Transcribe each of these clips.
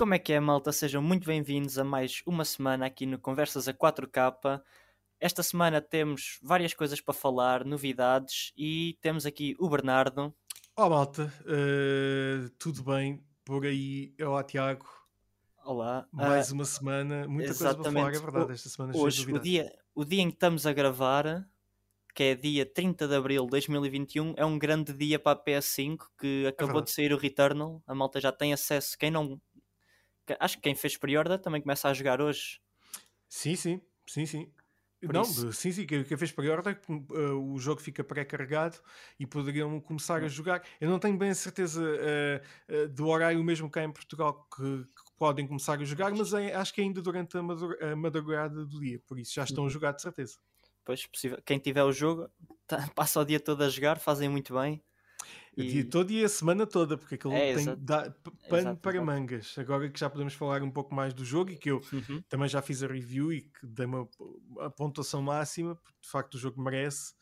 Como é que é, malta? Sejam muito bem-vindos a mais uma semana aqui no Conversas a 4K. Esta semana temos várias coisas para falar, novidades, e temos aqui o Bernardo. Olá, malta. Uh, tudo bem? Por aí, olá, Tiago. Olá. Mais uh, uma semana, muita coisa para falar, é verdade. Esta semana Hoje, o dia, o dia em que estamos a gravar, que é dia 30 de abril de 2021, é um grande dia para a PS5 que acabou é de sair o Returnal. A malta já tem acesso. Quem não acho que quem fez pre-order também começa a jogar hoje. Sim, sim, sim, sim. Por não, isso. sim, sim, quem fez pre-order, uh, o jogo fica pré-carregado e poderiam começar a jogar. Eu não tenho bem a certeza uh, uh, do horário mesmo cá em Portugal que, que podem começar a jogar, mas é, acho que é ainda durante a, a madrugada do dia, por isso já estão a uhum. jogar de certeza. Pois, possível. Quem tiver o jogo tá, passa o dia todo a jogar, fazem muito bem. O dia todo e a semana toda, porque aquilo é, tem pano para mangas. Agora que já podemos falar um pouco mais do jogo e que eu uhum. também já fiz a review e que dei uma a pontuação máxima, porque de facto o jogo merece.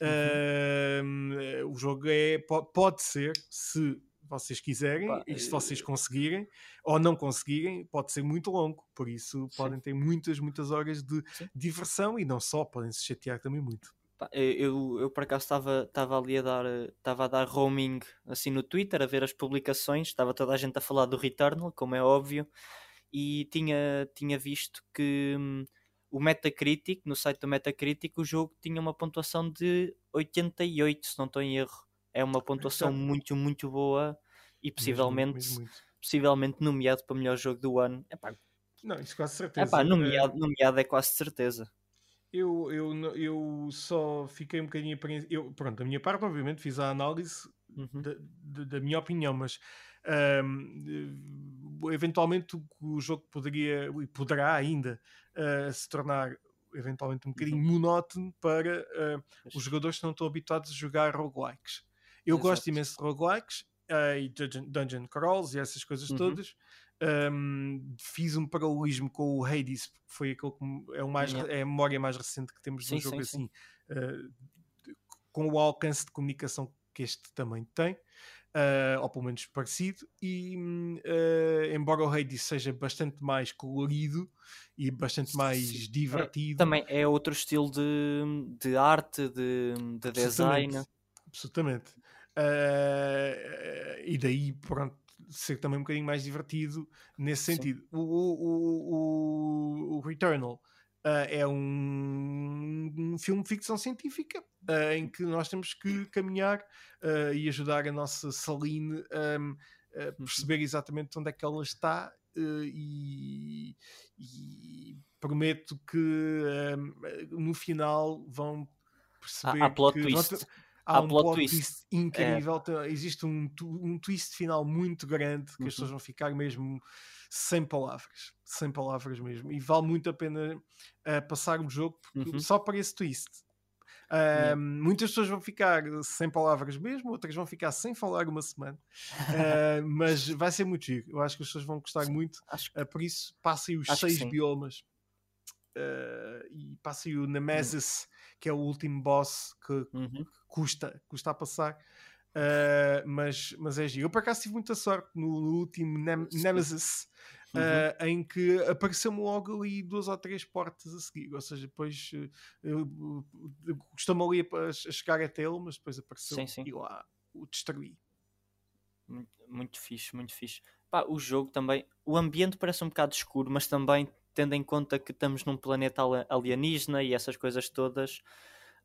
Uhum. Uh, o jogo é, pode ser, se vocês quiserem Pá, e se vocês conseguirem ou não conseguirem, pode ser muito longo, por isso sim. podem ter muitas, muitas horas de sim. diversão e não só, podem se chatear também muito. Eu, eu por acaso estava ali a dar estava a dar roaming assim no Twitter a ver as publicações, estava toda a gente a falar do Returnal, como é óbvio, e tinha, tinha visto que hum, o Metacritic, no site do Metacritic, o jogo tinha uma pontuação de 88, se não estou em erro. É uma pontuação muito, muito boa e possivelmente, mesmo, mesmo possivelmente nomeado para melhor jogo do ano. Epá, não, isso quase certeza. Epá, nomeado, nomeado é quase certeza. Eu, eu, eu só fiquei um bocadinho eu Pronto, da minha parte, obviamente, fiz a análise uhum. da, da, minha opinião, mas um, eventualmente o jogo poderia e poderá ainda uh, se tornar eventualmente um bocadinho uhum. monótono para uh, os jogadores que não estão habituados a jogar roguelikes. Eu Exato. gosto imenso de roguelikes uh, e dungeon, dungeon crawls e essas coisas uhum. todas, um, fiz um paralelismo com o Hades, que foi aquele que é, o mais, yeah. é a memória mais recente que temos de um jogo sim, assim, uh, com o alcance de comunicação que este também tem, uh, ou pelo menos parecido, e uh, embora o Hades seja bastante mais colorido e bastante mais sim. divertido. É, também é outro estilo de, de arte, de, de design. Absolutamente. Uh, e daí, pronto, ser também um bocadinho mais divertido nesse sentido. O, o, o, o, Returnal uh, é um, um, filme de ficção científica uh, em que nós temos que caminhar uh, e ajudar a nossa Saline um, a uhum. perceber exatamente onde é que ela está e, e, prometo que um, no final vão perceber há, há plot que twist há, um plot, twist, twist incrível. É. Existe um, um twist final muito grande que uhum. as pessoas vão ficar mesmo sem palavras. Sem palavras mesmo. E vale muito a pena uh, passar o jogo uhum. só para esse twist. Uh, yeah. Muitas pessoas vão ficar sem palavras mesmo, outras vão ficar sem falar uma semana, uh, mas vai ser muito giro. Eu acho que as pessoas vão gostar sim. muito. Acho... Uh, por isso, passem os acho seis biomas e passem o Nemesis, uhum. Que é o último boss que, uhum custa, custa a passar. Uh, mas, mas é giro. Eu por acaso tive muita sorte no, no último Nem Nemesis, uhum. uh, em que apareceu-me logo ali duas ou três portas a seguir. Ou seja, depois uh, eu costumo ali a, a, chegar até ele, mas depois apareceu sim, sim. e lá o destruí. Muito, muito fixe, muito fixe. Pá, o jogo também, o ambiente parece um bocado escuro, mas também tendo em conta que estamos num planeta alienígena e essas coisas todas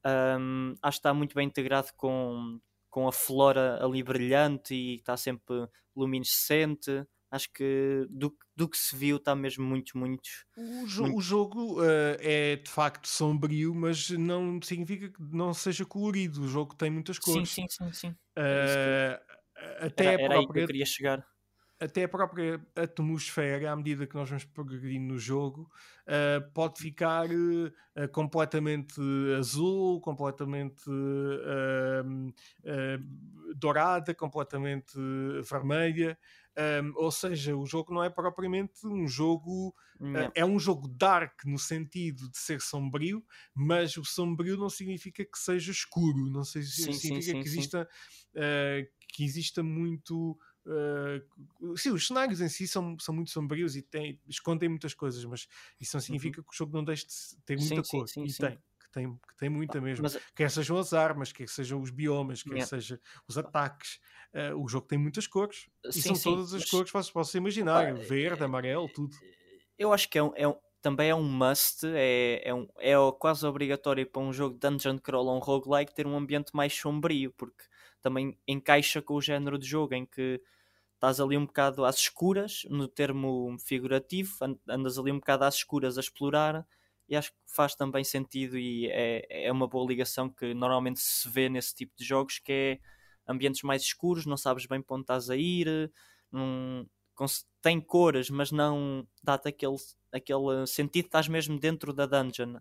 um, acho que está muito bem integrado com, com a flora ali brilhante e está sempre luminescente. Acho que do, do que se viu está mesmo muito, muito. O, jo muito... o jogo uh, é de facto sombrio, mas não significa que não seja colorido. O jogo tem muitas cores. Sim, sim, sim. sim. Uh, até era, era própria... aí que eu queria chegar até a própria atmosfera, à medida que nós vamos progredindo no jogo, uh, pode ficar uh, completamente azul, completamente uh, dourada, completamente vermelha. Um, ou seja, o jogo não é propriamente um jogo. é um jogo dark no sentido de ser sombrio, mas o sombrio não significa que seja escuro, não sim, significa sim, sim, que exista, que exista muito Uh, sim, os cenários em si são, são muito sombrios e têm, escondem muitas coisas, mas isso não significa uhum. que o jogo não deixe de ter muita sim, cor. Sim, sim, e sim. tem que tem, que tem muita mesmo. Mas... Quer sejam as armas, quer sejam os biomas, quer yeah. sejam os ataques. Uh, o jogo tem muitas cores. Sim, e são sim, todas as mas... cores que possam imaginar. Verde, amarelo, tudo. Eu acho que é um, é um, também é um must, é, é, um, é quase obrigatório para um jogo Dungeon Crawl ou um roguelike ter um ambiente mais sombrio, porque também encaixa com o género de jogo em que estás ali um bocado às escuras, no termo figurativo, andas ali um bocado às escuras a explorar e acho que faz também sentido e é, é uma boa ligação que normalmente se vê nesse tipo de jogos que é ambientes mais escuros, não sabes bem para onde estás a ir, tem cores, mas não dá-te aquele, aquele sentido, estás mesmo dentro da dungeon.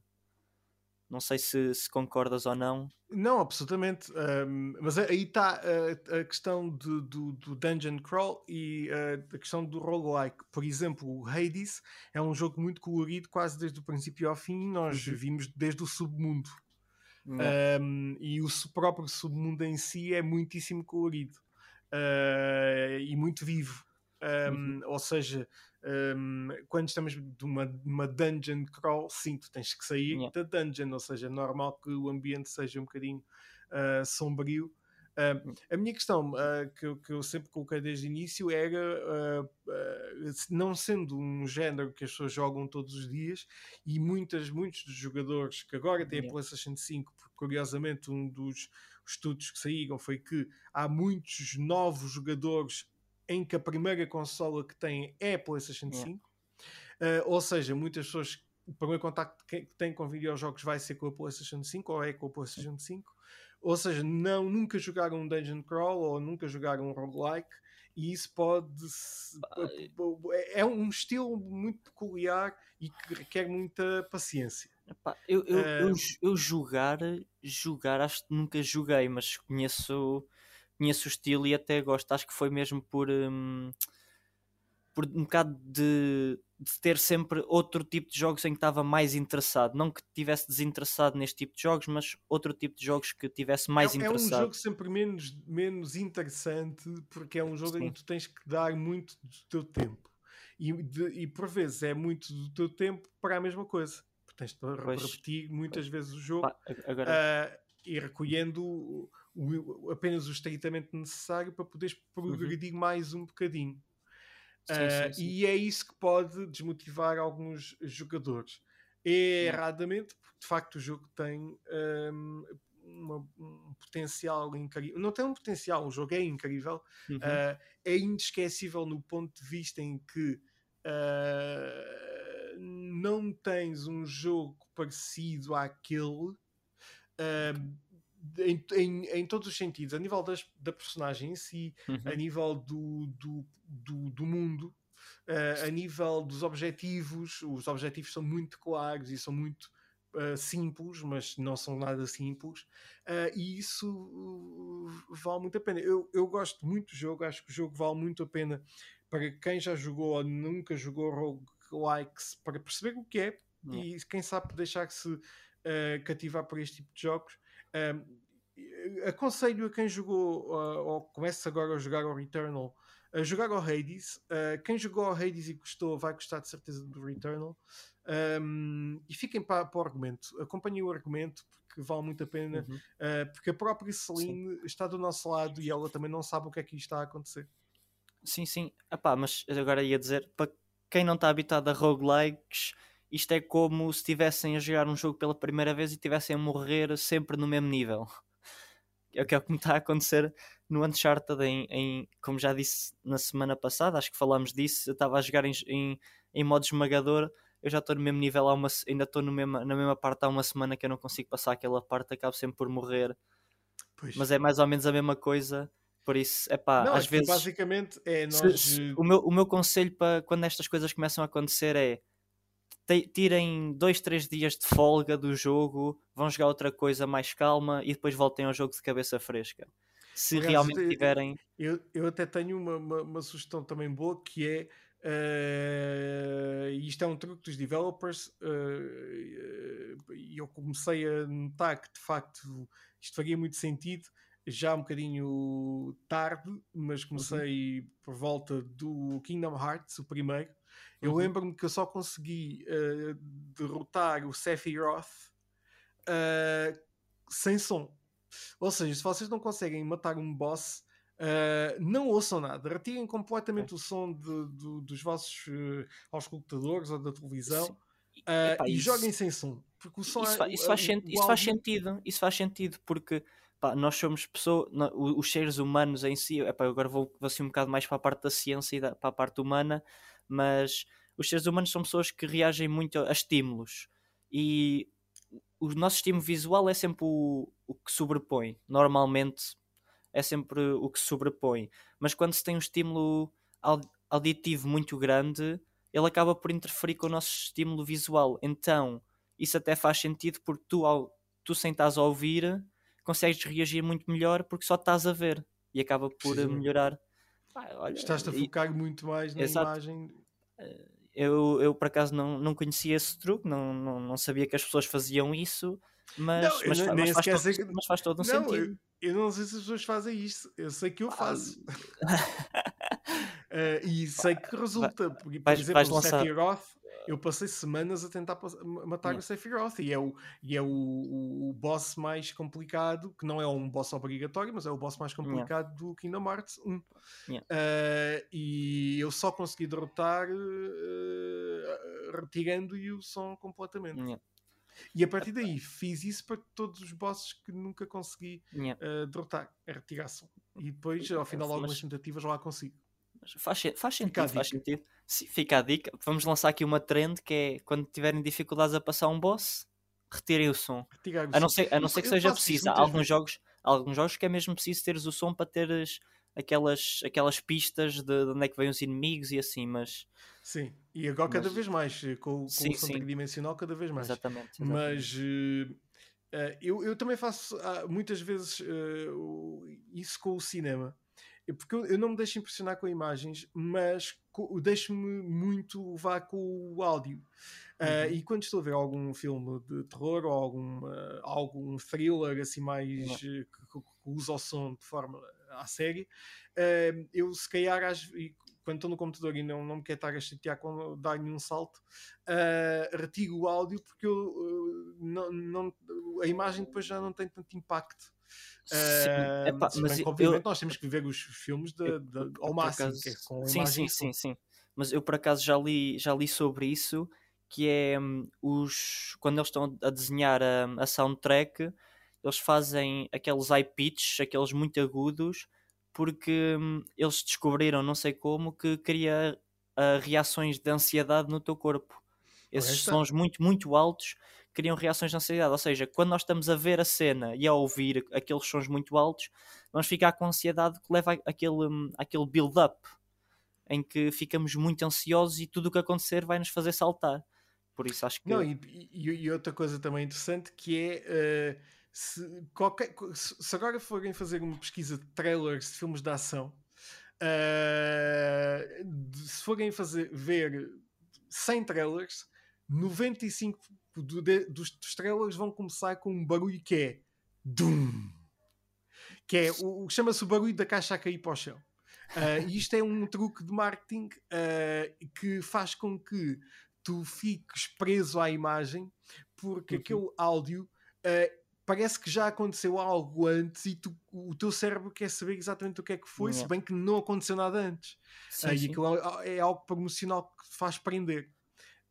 Não sei se, se concordas ou não. Não, absolutamente. Um, mas aí está a, a, questão do, do, do, Dungeon Crawl e uh, a questão do roguelike. Por exemplo, o Hades é um jogo muito colorido, quase desde o princípio ao fim. Nós uhum. vimos desde o submundo. Um, e o próprio submundo em si é muitíssimo colorido uh, e muito vivo. Um, uhum. Ou seja, um, quando estamos numa, numa dungeon crawl, sim, tu tens que sair yeah. da dungeon, ou seja, é normal que o ambiente seja um bocadinho uh, sombrio. Uh, a minha questão uh, que, eu, que, eu sempre coloquei desde o início era não sendo um género que as pessoas jogam todos os dias e muitas, muitos dos jogadores que agora têm yeah. a PlayStation 5, porque curiosamente um dos estudos que saíram foi que há muitos novos jogadores em que a primeira consola que têm é a PlayStation 5. Yeah. Uh, ou seja, muitas pessoas, o primeiro contacto que têm com videojogos vai ser com a PlayStation 5 ou é com a PlayStation 5. Ou seja, não, nunca jogaram um Dungeon Crawl ou nunca jogaram um roguelike e isso pode é um estilo muito peculiar e que requer muita paciência. Epá, eu, eu, uh, eu, eu, jogar, jogar, acho que nunca joguei, mas conheço conheço o estilo e até gosto. Acho que foi mesmo por, um, por um bocado de, de, ter sempre outro tipo de jogos em que estava mais interessado. Não que tivesse desinteressado neste tipo de jogos, mas outro tipo de jogos que tivesse mais é, interessado. É um jogo sempre menos, menos interessante porque é um jogo Sim. em que tu tens que dar muito do teu tempo. E, de, e por vezes é muito do teu tempo para a mesma coisa. Tens de repetir muitas vezes o jogo agora... uh, e recolhendo o, apenas o estritamente necessário para poderes progredir uhum. mais um bocadinho. Sim, uh, sim, sim. E é isso que pode desmotivar alguns jogadores. É erradamente, porque de facto o jogo tem um, uma, um potencial incrível. Não tem um potencial, o jogo é incrível, uhum. uh, é inesquecível no ponto de vista em que uh, não tens um jogo parecido àquele. Uh, em, em, em, todos os sentidos, a nível das, da personagem em si, uhum. a nível do, do, do, do mundo, uh, a nível dos objetivos. Os objetivos são muito claros e são muito uh, simples, mas não são nada simples, uh, e isso vale muito a pena. Eu, eu gosto muito do jogo, acho que o jogo vale muito a pena para quem já jogou ou nunca jogou roguelikes para perceber o que é uhum. e quem sabe deixar-se cativar por este tipo de jogos. Um, aconselho a quem jogou uh, ou começa agora a jogar ao Returnal a jogar ao Hades. Uh, quem jogou ao Hades e gostou vai gostar de certeza do Returnal. Um, e fiquem para, para, o argumento, acompanhem o argumento porque vale muito a pena, uhum. uh, porque a própria Celine sim. está do nosso lado e ela também não sabe o que é que está a acontecer. Sim, sim, Epá, mas agora ia dizer para quem não está habitado a roguelikes isto é como se estivessem a jogar um jogo pela primeira vez e estivessem a morrer sempre no mesmo nível. É o que é o que me está a acontecer no Uncharted, em, em, como já disse na semana passada, acho que falámos disso. Eu estava a jogar em, em, em modo esmagador, eu já estou no mesmo nível, há uma, ainda estou na mesma parte há uma semana que eu não consigo passar aquela parte, acabo sempre por morrer. Pois. Mas é mais ou menos a mesma coisa. Por isso, é pá, às vezes. Basicamente é nós. Se, se, o, meu, o meu conselho para quando estas coisas começam a acontecer é tirem dois, três dias de folga do jogo, vão jogar outra coisa mais calma e depois voltem ao jogo de cabeça fresca. Se Aliás, realmente tiverem. Eu, eu até tenho uma, uma, uma sugestão também boa que é. Uh, isto é um truque dos developers uh, e uh, eu comecei a notar que de facto isto faria muito sentido já um bocadinho tarde, mas Uhum. comecei por volta do Kingdom Hearts, o primeiro. Eu Uhum. lembro-me que eu só consegui eh, derrotar o Sephiroth eh, sem som. Ou seja, se vocês não conseguem matar um boss, eh, não ouçam nada. Retirem completamente o som de- do- dos vossos eh, auscultadores ou da televisão. E- eh, epá, e isso- joguem sem som. Porque o som isso, é- isso faz, sen- o isso faz sentido, isso faz sentido, porque pá, nós somos pessoas, os seres humanos em si, epá, agora vou, vou assim um bocado mais para a parte da ciência e da- para a parte humana, mas os seres humanos são pessoas que reagem muito a estímulos e o nosso estímulo visual é sempre o, o que sobrepõe, normalmente é sempre o que sobrepõe, mas quando se tem um estímulo au- auditivo muito grande, ele acaba por interferir com o nosso estímulo visual. Então, isso até faz sentido porque tu, ao, tu sem estás a ouvir, consegues reagir muito melhor porque só estás a ver e acaba por melhorar. Pá, olha, Estás-te a e- focar muito mais na Exato. imagem. eu, eu por acaso não, não conhecia esse truque, não, não, não sabia que as pessoas faziam isso, mas, Não, mas, mas, faz, todo, que- mas faz todo um Não, sentido. Eu, eu não sei se as pessoas fazem isto. Eu sei que eu faço. Eh, e sei que resulta. Porque, por vais- exemplo, vais o lançar- Sephiroth, eu passei semanas a tentar matar Yeah. o Sephiroth. E é, o, e é o, o, boss mais complicado, que não é um boss obrigatório, mas é o boss mais complicado do Kingdom Hearts 1. Yeah. Eh, e eu só consegui derrotar eh, retirando-lhe o som completamente. E a partir daí fiz isso para todos os bosses que nunca consegui uh, derrotar, é retirar som. E depois, ao final de algumas Mas- tentativas, lá consigo. Faz, faz sentido, faz sentido. Sim, fica a dica. Vamos lançar aqui uma trend que é quando tiverem dificuldades a passar um boss, retirem o som. A não ser, a não ser que seja preciso. Há alguns jogos, alguns jogos que é mesmo preciso teres o som para teres aquelas, aquelas pistas de, de onde é que vêm os inimigos e assim, mas Sim, e agora cada Mas- vez mais, eh, com, com Sim, o som sim. tridimensional, cada vez mais. exatamente. exatamente. Mas eh, eh, eu, eu também faço ah, muitas vezes o- isso com o cinema. Porque eu, eu não me deixo impressionar com imagens, mas deixo-me muito levar com o áudio. Ah, Uhum. e quando estou a ver algum filme de terror ou algum, ah, algum thriller assim mais eh, que, que- usa o som de forma à série, ah, eu se calhar às- quando estou no computador e não, não me quero estar a chatear com dar-lhe um salto, ah, retiro o áudio porque eu, ah, não, não- a imagem depois já não tem tanto impacto. Sim, epá, se bem mas que, eu- obviamente nós temos que ver os filmes de- de- eu, ao máximo, acaso- é com sim, sim, sim, sim. Mas eu por acaso já li, já li sobre isso, que é hum, os quando eles estão a desenhar a, a soundtrack, eles fazem aqueles high pitch, aqueles muito agudos, porque hum, eles descobriram, não sei como, que cria ah, reações de ansiedade no teu corpo. Esses sons muito, muito altos criam reações de ansiedade. Ou seja, quando nós estamos a ver a cena e a ouvir aqueles sons muito altos, vamos ficar com ansiedade que leva àquele, hum, àquele build-up em que ficamos muito ansiosos e tudo o que acontecer vai nos fazer saltar. Por isso acho que Não, e, e- outra coisa também interessante que é eh, se, qualquer, se agora forem fazer uma pesquisa de trailers de filmes de ação, de- se forem fazer, ver 100 trailers, 95 do- de- dos, dos trailers vão começar com um barulho que é Dum! Que é o, o- chama-se o barulho da caixa a cair para o chão. Ah, e isto é um truque de marketing ah, que faz com que tu fiques preso à imagem porque Uhum. aquele áudio ah, parece que já aconteceu algo antes e tu- o teu cérebro quer saber exatamente o que é que foi, se Yeah. bem que não aconteceu nada antes. sim, e sim. aquilo é, é algo promocional que te faz prender.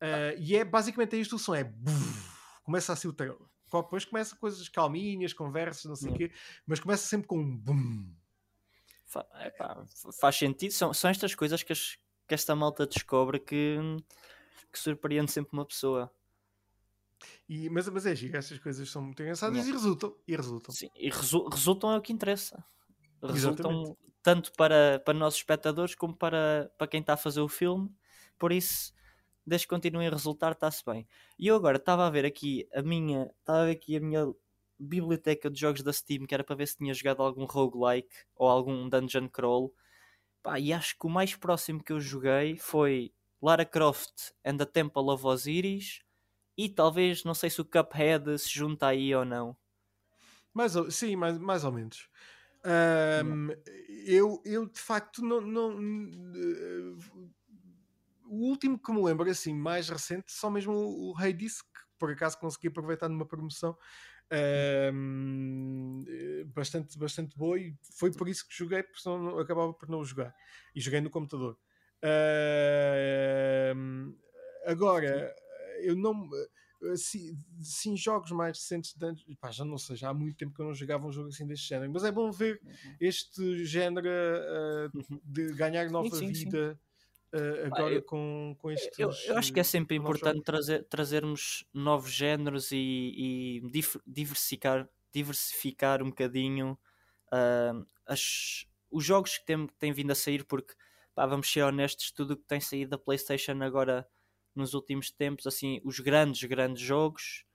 Ah, e é basicamente é isto o som: é começa assim o trailer. Depois começa coisas calminhas, conversas, não sei o quê, mas começa sempre com um boom. Fa- epá, fa- faz sentido. São, são estas coisas que, as- que esta malta descobre que, que surpreende sempre uma pessoa. E, mas, mas é giro, estas coisas são muito engraçadas e resultam. E resultam. Sim, e resu- resultam é o que interessa. Resultam Exatamente. tanto para, para nossos espectadores como para, para quem está a fazer o filme. Por isso, desde que continuem a resultar, está-se bem. E eu agora estava a ver aqui a minha. Estava a ver aqui a minha biblioteca de jogos da Steam, que era para ver se tinha jogado algum roguelike ou algum dungeon crawl. Pá, e acho que o mais próximo que eu joguei foi Lara Croft and the Temple of Osiris. E talvez, não sei se o Cuphead se junta aí ou não. Mais ou, sim, mais, mais ou menos. Um, eu, eu de facto não, não uh, o último que me lembro assim mais recente só mesmo o, o Rei disse que por acaso consegui aproveitar numa promoção um, bastante, bastante boa e foi por isso que joguei porque senão acabava por não jogar e joguei no computador uh, agora eu não assim, sim, jogos mais recentes de, pá, já não sei, já há muito tempo que eu não jogava um jogo assim deste género, mas é bom ver uhum. este género uh, de ganhar nova sim, sim, vida. Uh, agora eu, com, com estes. Eu, eu, acho que é sempre importante trazer, trazermos novos géneros e, e diversificar, diversificar um bocadinho uh, as, os jogos que têm, têm vindo a sair, porque pá, vamos ser honestos, tudo o que tem saído da PlayStation agora nos últimos tempos, assim, os grandes, grandes jogos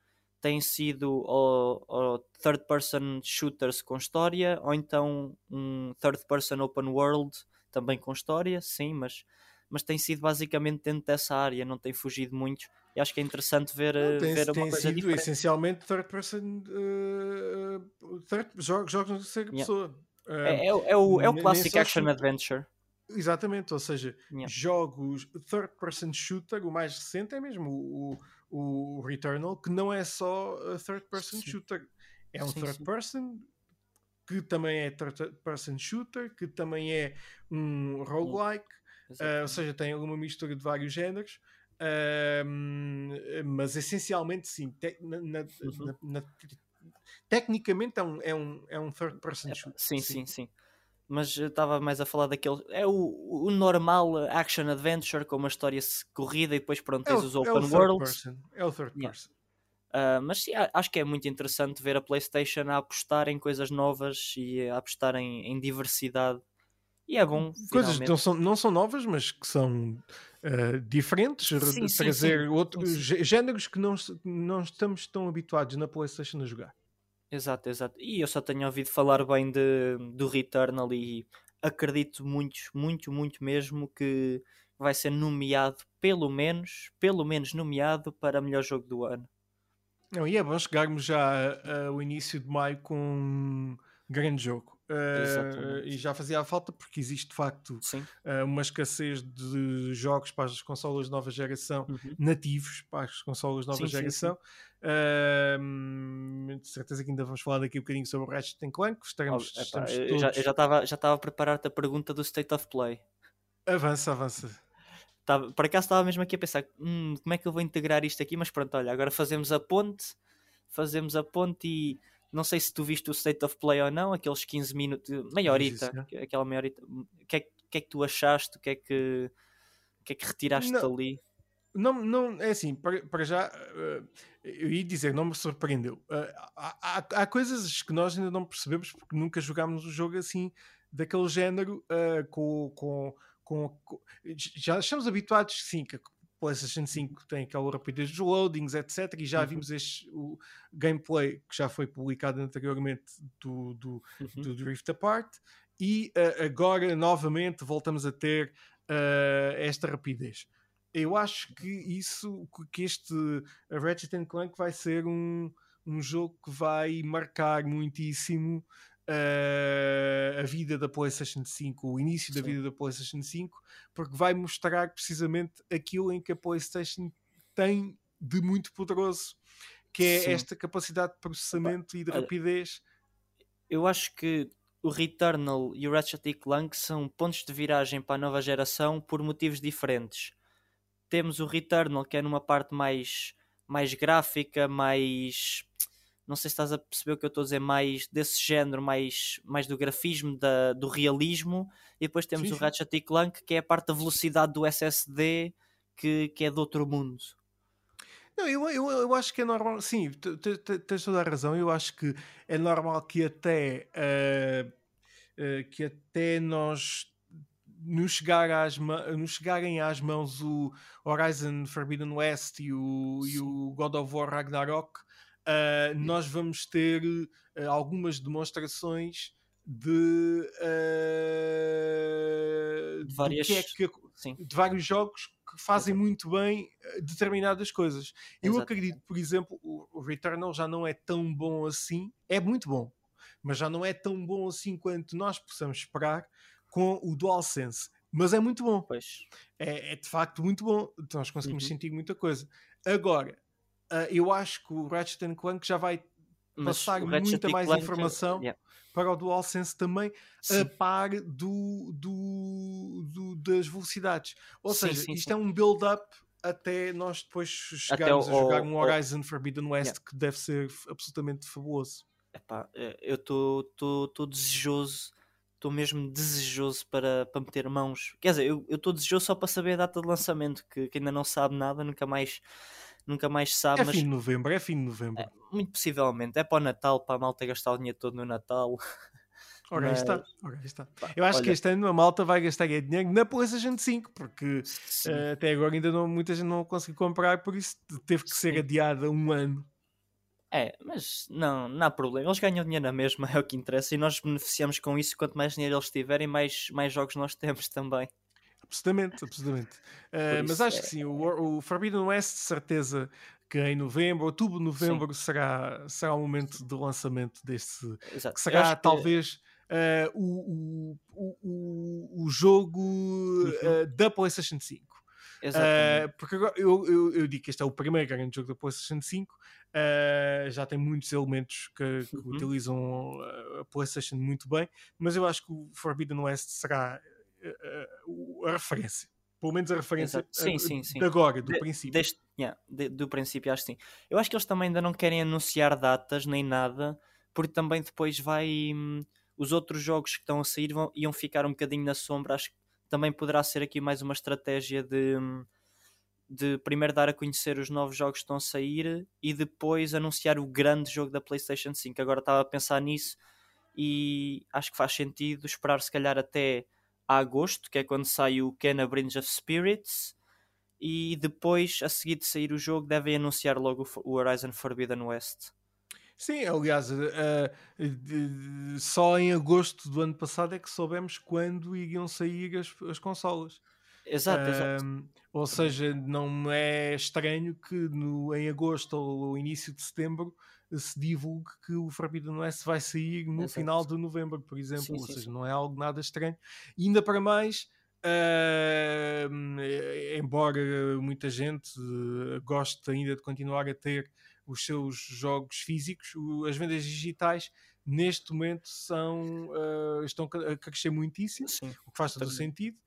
têm sido ou, ou third person shooters com história, ou então um third person open world também com história, sim, mas mas tem sido basicamente dentro dessa área, não tem fugido muito. E acho que é interessante ver, não, tem, ver tem uma coisa sido diferente. essencialmente third person uh, third, jogos, jogos na terceira yeah. pessoa. É, é, é, o, é o clássico action adventure. Exatamente, ou seja, yeah. jogos third person shooter, o mais recente é mesmo o, o, o Returnal, que não é só third person sim. shooter, é um sim, third sim. person que também é third person shooter, que também é um roguelike Uh, ou seja, tem alguma mistura de vários géneros. Uh, mas essencialmente sim, te, na, na, uhum. na, tecnicamente é um, é um, é um third person é, shooter. Sim, sim, sim. Mas estava mais a falar daquele. É o, o normal action adventure com uma história corrida e depois pronto, é tens é o, os open é worlds. Person. É o third yeah. person. Uh, mas sim, acho que é muito interessante ver a PlayStation a apostar em coisas novas e a apostar em, em diversidade e é bom. Coisas que não são, não são novas, mas que são uh, diferentes. Sim, trazer sim, sim. outros géneros que não, não estamos tão habituados na PlayStation a jogar. Exato, exato. E eu só tenho ouvido falar bem de, do Returnal e acredito muito, muito, muito mesmo que vai ser nomeado, pelo menos, pelo menos nomeado para melhor jogo do ano. Não, e é bom chegarmos já ao início de maio com um grande jogo. Uh, e já fazia a falta porque existe de facto uh, uma escassez de jogos para as consolas de nova geração uhum. nativos para as consolas de nova sim, geração. Sim, sim. Uh, de certeza que ainda vamos falar daqui um bocadinho sobre o Ratchet Clank. Estaremos, oh, epá, eu já estava já estava a preparar-te a pergunta do State of Play. Avança, avança. Tava, por acaso estava mesmo aqui a pensar hum, como é que eu vou integrar isto aqui, mas pronto, olha, agora fazemos a ponte, fazemos a ponte e não sei se tu viste o State of Play ou não, aqueles 15 minutos, meia horita, aquela meia horita. O que, é, que é que tu achaste? O que é que, que, é que retiraste não, dali? Não, não, é assim, para, para já, uh, eu ia dizer, não me surpreendeu. Uh, há, há, há, coisas que nós ainda não percebemos porque nunca jogámos um jogo assim, daquele género, uh, com, com, com, com, já estamos habituados, sim, que PlayStation 5 tem aquela rapidez dos loadings, etc. E já uhum. vimos este, o gameplay que já foi publicado anteriormente do, do, uhum. do Drift Apart. E uh, agora, novamente, voltamos a ter uh, esta rapidez. Eu acho que isso, que este Ratchet Clank vai ser um, um jogo que vai marcar muitíssimo uh, a vida da PlayStation 5, o início Sim. da vida da PlayStation 5, porque vai mostrar precisamente aquilo em que a PlayStation tem de muito poderoso, que é Sim. esta capacidade de processamento e de rapidez. Eu acho que o Returnal e o Ratchet Clank são pontos de viragem para a nova geração por motivos diferentes. Temos o Returnal que é numa parte mais mais gráfica, mais não sei se estás a perceber o que eu estou a dizer, mais desse género, mais, mais do grafismo, da, do realismo, e depois temos sim, o Ratchet Clank, que é a parte da velocidade do SSD, que, que é de outro mundo. Não, eu, eu, eu acho que é normal, sim, tens toda a razão, eu acho que é normal que até, uh, uh, que até nós nos, chegar às nos chegarem às mãos o Horizon Forbidden West e o, e o God of War Ragnarok, uh, nós vamos ter uh, algumas demonstrações de, uh, de, várias, é que, de vários jogos que fazem muito bem determinadas coisas. Eu acredito, por exemplo, o, o Returnal já não é tão bom assim, é muito bom, mas já não é tão bom assim quanto nós possamos esperar com o DualSense. Mas é muito bom. É, é de facto muito bom. Então nós conseguimos uhum. sentir muita coisa. Agora, uh, eu acho que o Ratchet Clank já vai mas passar muita mais Clank, informação yeah. para o DualSense também, sim. a par do, do, do, das velocidades. Ou sim, seja, sim, isto é um build-up até nós depois chegarmos a jogar um Horizon Forbidden West yeah. que deve ser absolutamente fabuloso. Epá, eh, eu estou desejoso, estou mesmo desejoso para, para meter mãos. Quer dizer, eu estou desejoso só para saber a data de lançamento, que, que, ainda não sabe nada, nunca mais, nunca mais sabe. É mas... fim de novembro, é fim de novembro. É, muito possivelmente, é para o Natal, para a malta gastar o dinheiro todo no Natal. Ora, Mas... está. Ora, está. Eu acho Olha... que este ano a malta vai gastar dinheiro na PlayStation 5, porque uh, até agora ainda não, muita gente não conseguiu comprar, por isso teve que Sim. ser adiada um ano. É, mas não, não há problema. Eles ganham dinheiro na mesma, é o que interessa, e nós beneficiamos com isso. Quanto mais dinheiro eles tiverem, mais, mais jogos nós temos também. Absolutamente, absolutamente. Uh, mas acho é... que sim, o, o Forbidden West, de certeza que em novembro, outubro, novembro será, será o momento do lançamento desse. Exato. Que será talvez uh, o, o, o, o, jogo uhum. uh, da PlayStation 5. Uh, porque agora eu, eu, eu, digo que este é o primeiro grande jogo da PlayStation 5. Uh, já tem muitos elementos que, que uhum. utilizam a PlayStation muito bem, mas eu acho que o Forbidden West será a referência. Pelo menos a referência sim, sim, sim. de agora, do de, princípio. Deste, yeah, de, do princípio, acho que sim. Eu acho que eles também ainda não querem anunciar datas nem nada, porque também depois vai. Hum, os outros jogos que estão a sair vão, iam ficar um bocadinho na sombra. Acho que também poderá ser aqui mais uma estratégia de, de primeiro dar a conhecer os novos jogos que estão a sair e depois anunciar o grande jogo da PlayStation 5. Agora estava a pensar nisso e acho que faz sentido esperar se calhar até agosto, que é quando sai o Kena Bridge of Spirits. E depois, a seguir de sair o jogo, devem anunciar logo o Horizon Forbidden West. Sim, aliás, uh, uh, só em agosto do ano passado é que soubemos quando iriam sair as, as consolas. Exato, exato. Ou seja, não é estranho que no, em agosto ou início de setembro se divulgue que o Forbidden West vai sair no exato. final de novembro, por exemplo. Sim, ou sim, seja, sim. não é algo nada estranho. E ainda para mais, embora muita gente goste ainda de continuar a ter os seus jogos físicos, as vendas digitais neste momento são, uh, estão a crescer muitíssimo, Sim, o que faz todo o sentido.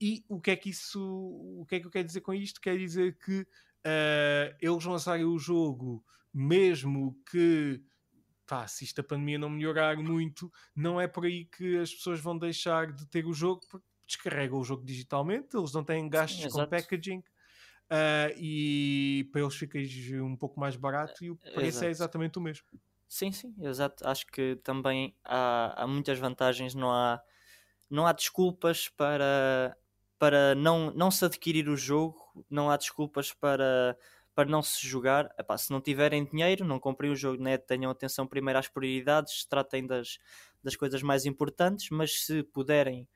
E o que é que isso, o que é que eu quero dizer com isto? Quer dizer que uh, eles lançarem o jogo, mesmo que pá, se isto a pandemia não melhorar muito, não é por aí que as pessoas vão deixar de ter o jogo, porque descarregam o jogo digitalmente, eles não têm gastos Sim, com packaging uh, e para eles fica um pouco mais barato e o preço é exato. é exatamente o mesmo. Sim, sim, exato. Acho que também há, há muitas vantagens, não há, não há desculpas para, para não, não se adquirir o jogo, não há desculpas para, para não se jogar. Epá, se não tiverem dinheiro, não comprem o jogo, né? tenham atenção primeiro às prioridades, tratem das, das coisas mais importantes, mas se puderem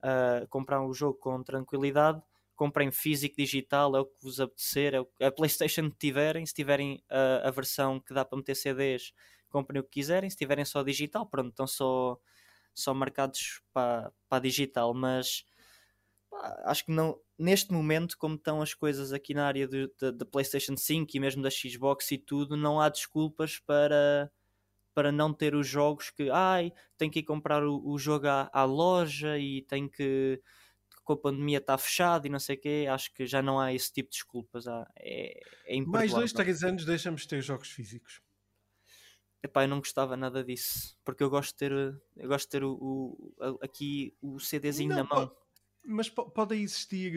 uh, comprar o jogo com tranquilidade, comprem físico, digital, é o que vos apetecer, é o, a PlayStation que tiverem, se tiverem a, a, versão que dá para meter CDs, comprem o que quiserem, se tiverem só digital, pronto, estão só, só marcados para, para digital, mas pá, acho que não, neste momento, como estão as coisas aqui na área da PlayStation 5 e mesmo da Xbox e tudo, não há desculpas para para não ter os jogos que ai, tem que ir comprar o, o jogo à, à loja e tem que com a pandemia está fechado e não sei o quê, acho que já não há esse tipo de desculpas. Há, é, é Mais dois, três anos deixamos de ter jogos físicos. Epá, eu não gostava nada disso, porque eu gosto de ter, eu gosto de ter o, o aqui o CDzinho não, na mão. Mas podem existir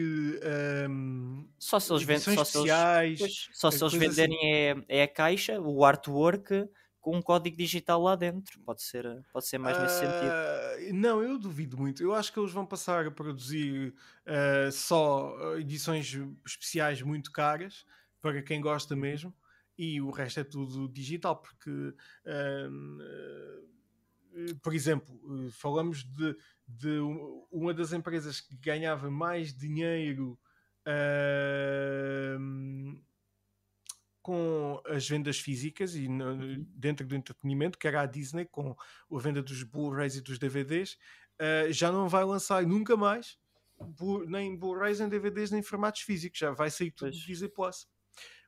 um, só se eles vendem só se eles, só se eles venderem assim. é, é a caixa, o artwork com um código digital lá dentro. Pode ser, pode ser mais uh, nesse sentido. Ah, não, eu duvido muito. Eu acho que eles vão passar a produzir uh, só edições especiais muito caras para quem gosta mesmo e o resto é tudo digital porque uh, por exemplo falamos de, de uma das empresas que ganhava mais dinheiro com as vendas físicas e no, uhum. dentro do entretenimento, que era a Disney, com a venda dos Blu-rays e dos DVDs, uh, já não vai lançar nunca mais nem Blu-rays, nem DVDs, nem formatos físicos. Já vai sair tudo do Disney Plus.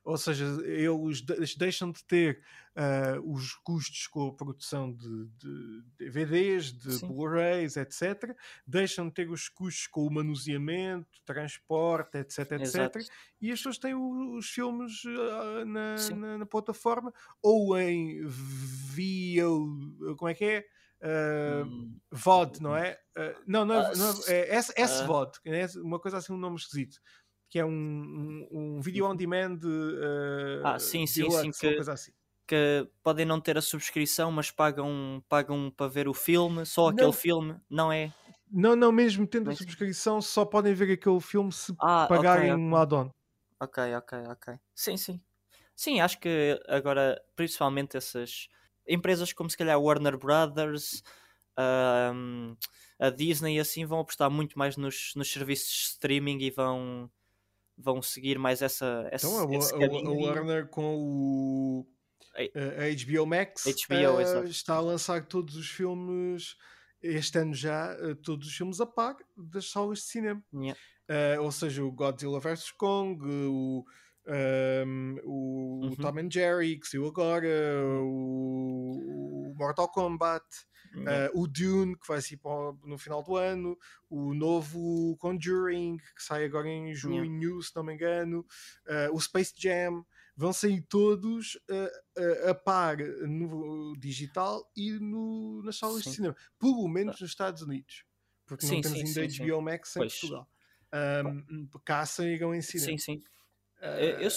Ou seja, eles deixam de ter uh, os custos com a produção de, de DVDs, de Blu-rays, etc. Deixam de ter os custos com o manuseamento, transporte, etc, etc. E as pessoas têm os, filmes uh, na, na, na, plataforma ou em via. Como é que é? Uh, hum. VOD, não é? Uh, não, não, é, não é, é S-VOD, é uma coisa assim, um nome esquisito que é um, um, um video on demand uh, ah, sim, sim, sim, que, assim. que podem não ter a subscrição, mas pagam, pagam para ver o filme, só aquele não. filme, não é? Não, não, mesmo tendo a subscrição, só podem ver aquele filme se ah, pagarem okay, okay. um add-on. Ok, ok, ok. Sim, sim. Sim, acho que agora, principalmente essas empresas como se calhar Warner Brothers, um, a Disney assim vão apostar muito mais nos, nos serviços de streaming e vão vão seguir mais essa, essa então, a, esse a, a Warner com o a HBO Max HBO, uh, está a lançar todos os filmes este ano já uh, todos os filmes a par das salas de cinema. Yeah. uh, ou seja o Godzilla vs Kong o, um, o, uhum. Tom and Jerry que saiu agora o, o Mortal Kombat Uh, o Dune, que vai sair no final do ano, o novo Conjuring, que sai agora em junho, se não me engano, uh, o Space Jam, vão sair todos uh, a par no digital e no, nas salas sim. de cinema, pelo menos nos Estados Unidos, porque sim, não temos sim, ainda sim, HBO Max em pois. Portugal. Um, cá saíram em cinema. Sim, sim. Eu,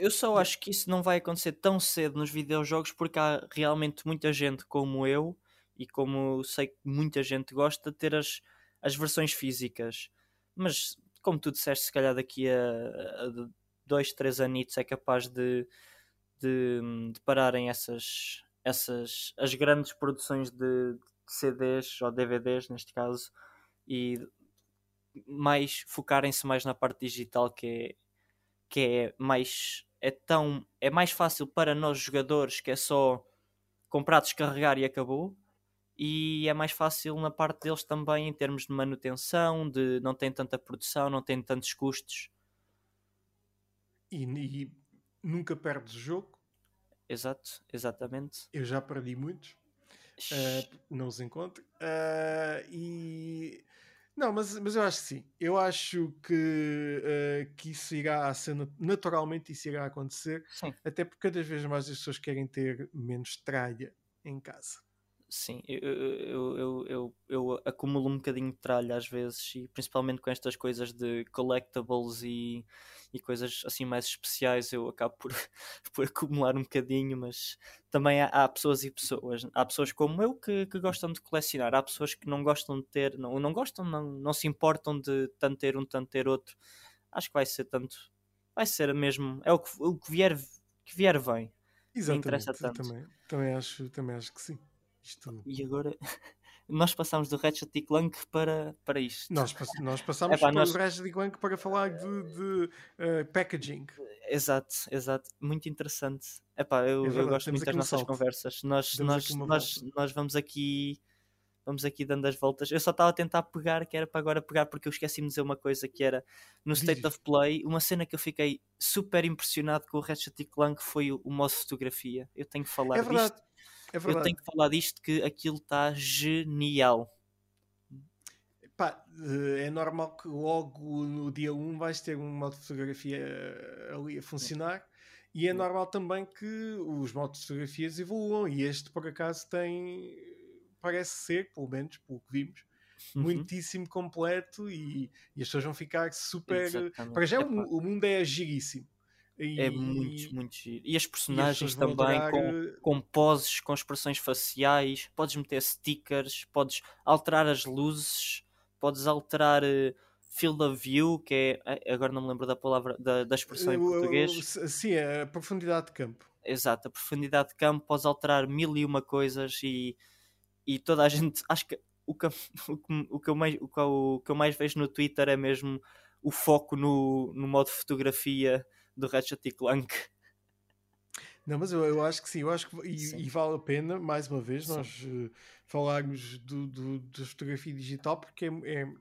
eu só acho que isso não vai acontecer tão cedo nos videojogos porque há realmente muita gente como eu e como sei que muita gente gosta de ter as, as versões físicas. Mas, como tu disseste, se calhar daqui a, a dois, três anitos é capaz de, de, de, pararem essas, essas as grandes produções de, de CDs ou DVDs, neste caso, e mais focarem-se mais na parte digital que é, que é mais é tão é mais fácil para nós jogadores que é só comprar, descarregar e acabou e é mais fácil na parte deles também em termos de manutenção, de não tem tanta produção, não tem tantos custos. E, e nunca perdes o jogo. Exato, exatamente. Eu já perdi muitos. Uh, não os encontro. Uh, e não, mas, mas eu acho que sim. Eu acho que, uh, que isso irá ser naturalmente isso irá acontecer. Sim. Até porque cada vez mais as pessoas querem ter menos tralha em casa. Sim, eu, eu, eu, eu, eu acumulo um bocadinho de tralha às vezes, e principalmente com estas coisas de collectibles e, e coisas assim mais especiais, eu acabo por, por acumular um bocadinho, mas também há, há pessoas e pessoas. Há pessoas como eu que, que gostam de colecionar, há pessoas que não gostam de ter, não, não gostam, não, não se importam de tanto ter um, tanto ter outro. Acho que vai ser tanto, vai ser mesmo, é o que, o que vier, que vier vem. Exatamente, também, também, acho, também acho que sim. Isto... E agora nós passamos do Ratchet Clank para, para isto. Nós, nós passamos Epá, nós... do Ratchet Clank para falar de, de uh, packaging. Exato, exato. Muito interessante. Epá, eu, é eu gosto muito das nossas conversas. Nós, nós, nós, nós vamos aqui vamos aqui dando as voltas. Eu só estava a tentar pegar, que era para agora pegar, porque eu esqueci-me de dizer uma coisa que era no State of Play, uma cena que eu fiquei super impressionado com o Ratchet Clank foi o, o modo fotografia. Eu tenho que falar é verdade. disto. É eu tenho que falar disto que aquilo está genial. Pá, eh, é normal que logo no dia 1 vais ter um modo de fotografia eh, ali a funcionar e é normal também que os modos de fotografias evoluam e este por acaso tem parece ser, pelo menos pelo que vimos, uhum. muitíssimo completo e, e, as pessoas vão ficar super. Para já o, o mundo é giríssimo. E, é muito, muito giro. E as personagens e também, com, eh, com poses, com expressões faciais, podes meter stickers, podes alterar as luzes, podes alterar uh, field of view, que é. Agora não me lembro da palavra, da, da expressão em português. Sim, é a profundidade de campo. Exato, a profundidade de campo, podes alterar mil e uma coisas e, e toda a gente. Acho que o que, o que, o que, eu, mais, o que, o que eu mais vejo no Twitter é mesmo o foco no, no modo fotografia do Ratchet Clank. Não, mas eu, eu acho que sim, eu acho que e, e vale a pena, mais uma vez, sim. nós uh, falarmos do, do, da fotografia digital porque é, é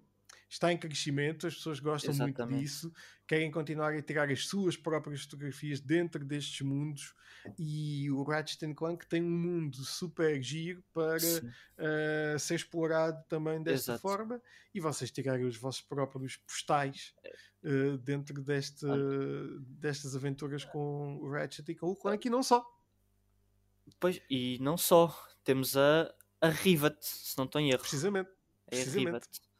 está em crescimento, as pessoas gostam Exatamente. muito disso, querem continuar a tirar as suas próprias fotografias dentro destes mundos e o Ratchet Clank tem um mundo super giro para uh, ser explorado também desta Exato. forma e vocês tirarem os vossos próprios postais uh, dentro deste, destas aventuras com o Ratchet e com o Clank e não só. Pois, e não só, temos a, a Rivet, se não estou em erro. Precisamente. É Precisamente.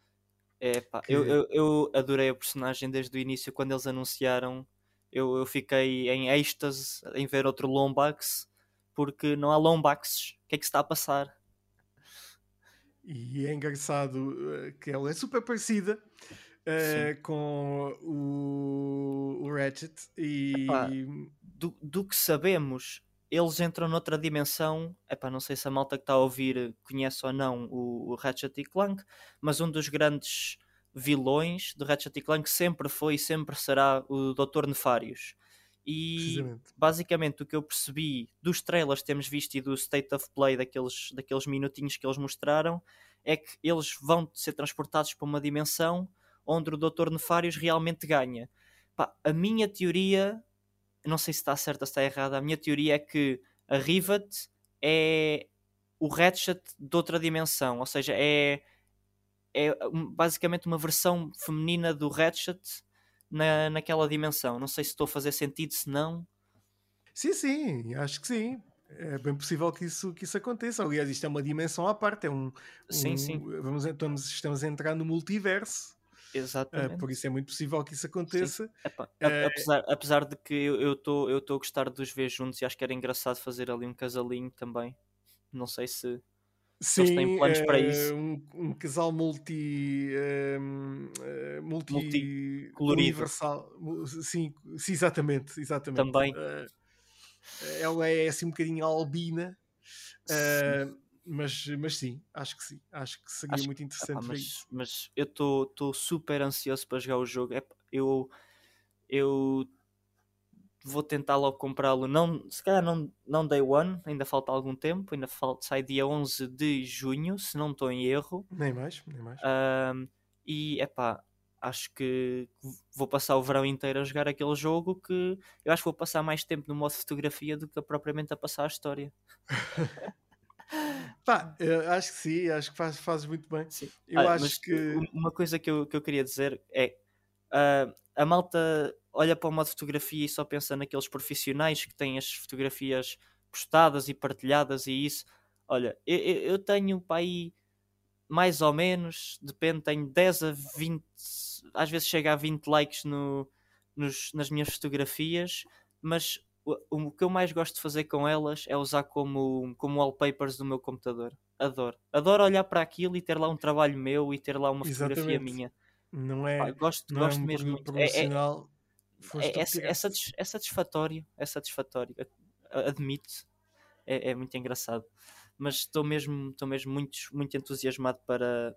A Rivet. É, pá, que... eu, eu, eu, adorei a personagem desde o início, quando eles anunciaram. Eu, eu fiquei em êxtase em ver outro Lombax, porque não há Lombaxes. O que é que se está a passar? E é engraçado uh, que ela é super parecida uh, com o, o Ratchet. E Epá, do, do que sabemos, eles entram noutra dimensão. Epá, não sei se a malta que está a ouvir conhece ou não o, o Ratchet e Clank, mas um dos grandes vilões do Ratchet e Clank sempre foi e sempre será o Dr. Nefarius. E basicamente o que eu percebi dos trailers que temos visto e do State of Play daqueles, daqueles minutinhos que eles mostraram é que eles vão ser transportados para uma dimensão onde o Dr. Nefarius realmente ganha. Pá, a minha teoria não sei se está certa ou se está errada, a minha teoria é que a Rivet é o Ratchet de outra dimensão, ou seja, é, é basicamente uma versão feminina do Ratchet na, naquela dimensão. Não sei se estou a fazer sentido, se não. Sim, sim, acho que sim. É bem possível que isso, que isso aconteça. Aliás, isto é uma dimensão à parte. É um, um sim, sim. Vamos, estamos, estamos a entrar no multiverso. Exatamente. Uh, por isso é muito possível que isso aconteça. Epá, uh, apesar, apesar de que eu estou eu a gostar de os ver juntos e acho que era engraçado fazer ali um casalinho também. Não sei se, Sim, eles têm planos para isso. Um, um casal multi, um, multi, multi universal. Sim, sim, exatamente, exatamente. Também. Uh, ela é assim um bocadinho albina. Uh, mas, mas sim, acho que sim. Acho que seria acho, muito interessante mas, isso. Mas eu estou super ansioso para jogar o jogo. É, eu, eu vou tentar logo comprá-lo. Não, se calhar não, não day one, ainda falta algum tempo. Ainda falta, sai dia 11 de junho, se não estou em erro. Nem mais, nem mais. Um, e é pá, acho que vou passar o verão inteiro a jogar aquele jogo que eu acho que vou passar mais tempo no modo fotografia do que propriamente a passar a história. Pá, acho que sim, acho que faz, fazes muito bem. Sim. Eu ah, acho que. Uma coisa que eu, que eu queria dizer é. Uh, a malta olha para o modo fotografia e só pensa naqueles profissionais que têm as fotografias postadas e partilhadas e isso. Olha, eu, eu tenho para aí mais ou menos, depende, tenho 10 a 20, às vezes chega a 20 likes no, nos, nas minhas fotografias, mas o, o que eu mais gosto de fazer com elas é usar como, como wallpapers do meu computador. Adoro. Adoro olhar para aquilo e ter lá um trabalho meu e ter lá uma Exatamente. fotografia minha. Não é, Pá, gosto, não gosto é um mesmo muito. É, é, é, é, é, satis, é, satisfatório, é satisfatório, admito. É, é muito engraçado. Mas estou mesmo, estou mesmo muito, muito entusiasmado para.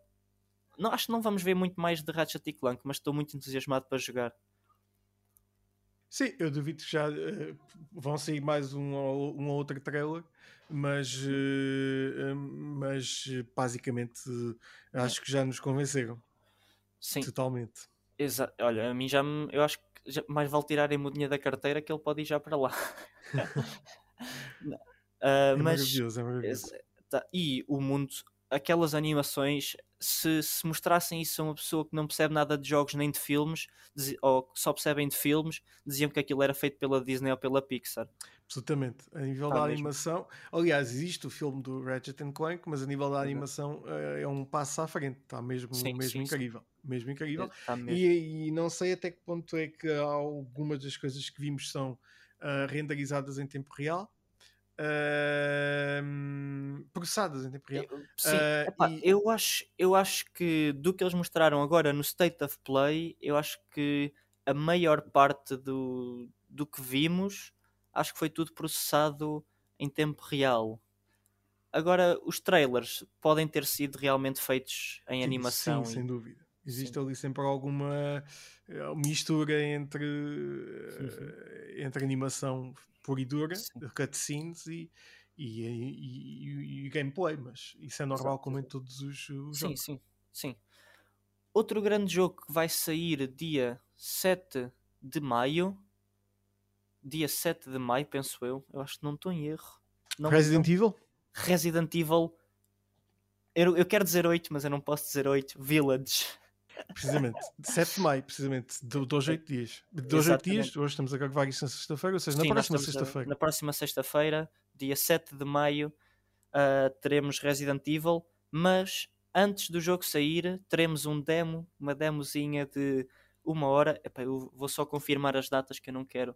Não, acho que não vamos ver muito mais de Ratchet Clank, mas estou muito entusiasmado para jogar. Sim, eu duvido que já uh, vão sair mais um ou, um ou outro trailer, mas, uh, mas basicamente uh, acho que já nos convenceram. Sim. Totalmente. Exato. Olha, a mim já me, eu acho que já, mais vale tirarem o dinheiro da carteira que ele pode ir já para lá. é mas, maravilhoso, é maravilhoso. Tá, e o mundo, aquelas animações se, se mostrassem isso a uma pessoa que não percebe nada de jogos nem de filmes, ou que só percebem de filmes, diziam que aquilo era feito pela Disney ou pela Pixar. Absolutamente. A nível tá da mesmo. animação, aliás, existe o filme do Ratchet Clank, mas a nível da animação uh, é um passo à frente, está mesmo, sim, mesmo sim, incrível. Sim. Mesmo incrível. Tá mesmo. E, e, não sei até que ponto é que algumas das coisas que vimos são uh, renderizadas em tempo real uh, processadas em tempo real. Sim, uh, epá, e... eu, acho, eu acho que do que eles mostraram agora no State of Play, eu acho que a maior parte do, do que vimos, acho que foi tudo processado em tempo real. Agora, os trailers podem ter sido realmente feitos em sim, animação. Sim, e... sem dúvida. Existe sim. ali sempre alguma eh, mistura entre, entre animação pura e dura, cutscenes e, e, e, e, gameplay, mas isso é normal Exato. como em todos os, os sim, jogos. Sim, sim, Outro grande jogo que vai sair dia 7 de maio. Dia 7 de maio, penso eu. Eu acho que não estou em erro. Não, Resident não. Evil? Resident Evil. Eu, eu quero dizer 8, mas eu não posso dizer 8. Village. Precisamente, 7 de maio, precisamente, de 2 8 dias. De 8 dias, hoje estamos a gravar isto na sexta-feira, ou seja, Sim, na próxima sexta-feira. Na próxima sexta-feira, dia 7 de maio, uh, teremos Resident Evil, mas antes do jogo sair, teremos um demo, uma demozinha de uma hora. Epá, eu vou só confirmar as datas que eu não quero.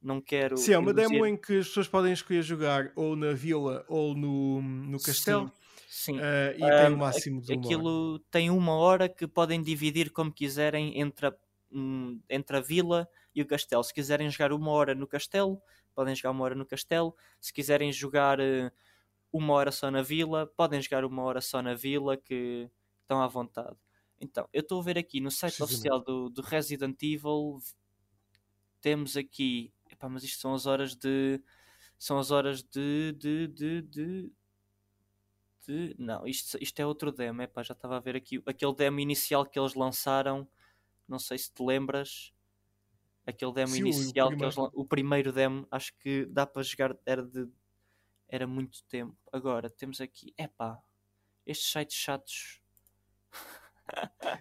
Não quero. Sim, é uma demo em que as pessoas podem escolher jogar ou na vila ou no, no castelo. Sim. Sim. Uh, e tem o um máximo de uma Aquilo hora. tem uma hora que podem dividir como quiserem entre a, hum, entre a vila e o castelo. Se quiserem jogar uma hora no castelo, podem jogar uma hora no castelo. Se quiserem jogar uh, uma hora só na vila, podem jogar uma hora só na vila, que estão à vontade. Então, eu estou a ver aqui no site oficial do, do Resident Evil, temos aqui. Epá, mas isto são as horas de. São as horas de, de, de, de de. Não, isto, isto é outro demo. Epá, já estava a ver aqui. Aquele demo inicial que eles lançaram. Não sei se te lembras. Aquele demo Sim, inicial o, que eles O primeiro demo, acho que dá para jogar. Era de. Era muito tempo. Agora temos aqui. Epá, estes sites chatos.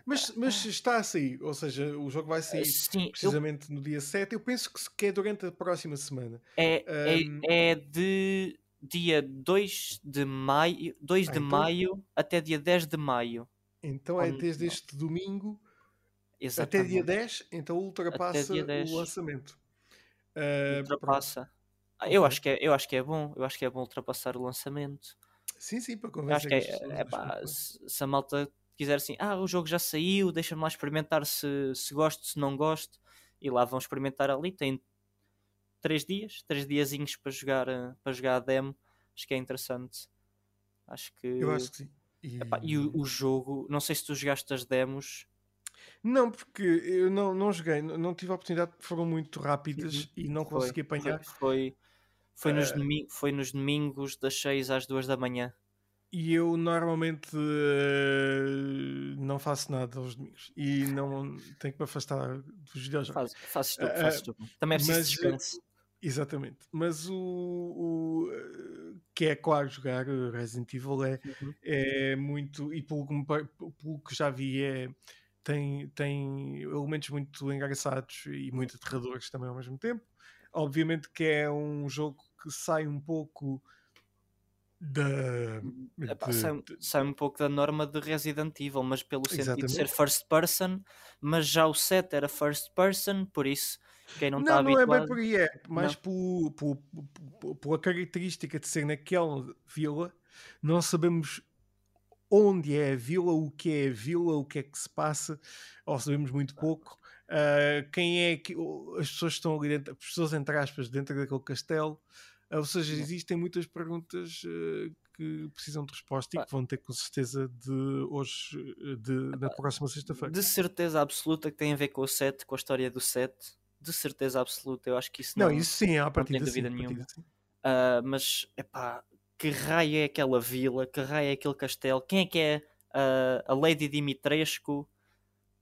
Mas, mas está a sair, ou seja, o jogo vai sair Sim, precisamente eu... no dia 7. Eu penso que é durante a próxima semana. É, um... é, é de dia 2 de maio, 2 ah, de então... maio até dia 10 de maio. Então é desde este domingo Exatamente. até dia 10, então ultrapassa o lançamento. Uh, ultrapassa. Ah, eu, acho que é, eu acho que é bom, eu acho que é bom ultrapassar o lançamento. Sim, sim, para convencer. Acho que é, é pá, se, se, a malta quiser assim, ah, o jogo já saiu, deixa-me lá experimentar se, se gosto, se não gosto, e lá vão experimentar ali. Tem 3 dias, 3 diazinhos para jogar, eh, para jogar a demo. Acho que é interessante. Acho que. Eu acho que sim. E, Epá, e o, o, jogo, não sei se tu jogaste as demos. Não, porque eu não, não joguei, não tive a oportunidade porque foram muito rápidas uhum. e não foi, consegui apanhar. Foi, foi, uh, nos domingos, foi nos domingos das 6 às 2 da manhã. E eu normalmente uh, não faço nada aos domingos e não tenho que me afastar dos videojogos. Faz, fazes tu, fazes tu. Também é preciso mas, descanso. Exatamente. Mas o, o, eh, que é claro jogar Resident Evil é, uhum. é muito, e pelo, pelo que já vi, é, tem, tem elementos muito engraçados e muito aterradores também ao mesmo tempo. Obviamente que é um jogo que sai um pouco da. Epá, de, sai, sai, um pouco da norma de Resident Evil, mas pelo sentido Exatamente. de ser first person, mas já o set era first person, por isso quem não está habituado... Não é bem por aí, é mais por, por, por, pela característica de ser naquela vila, não sabemos onde é a vila, o que é a vila, o que é que se passa, ou sabemos muito pouco. Uh, quem é que as pessoas estão ali dentro, as pessoas entre aspas, dentro daquele castelo. Uh, ou seja, existem muitas perguntas uh, que precisam de resposta e que vão ter com certeza de hoje, de, na próxima sexta-feira. De certeza absoluta que tem a ver com o set, com a história do set de certeza absoluta. Eu acho que isso não, não isso sim, a partir de dúvida nenhuma. Uh, mas é pá, que raio é aquela vila? Que raio é aquele castelo? Quem é que é uh, a Lady Dimitrescu?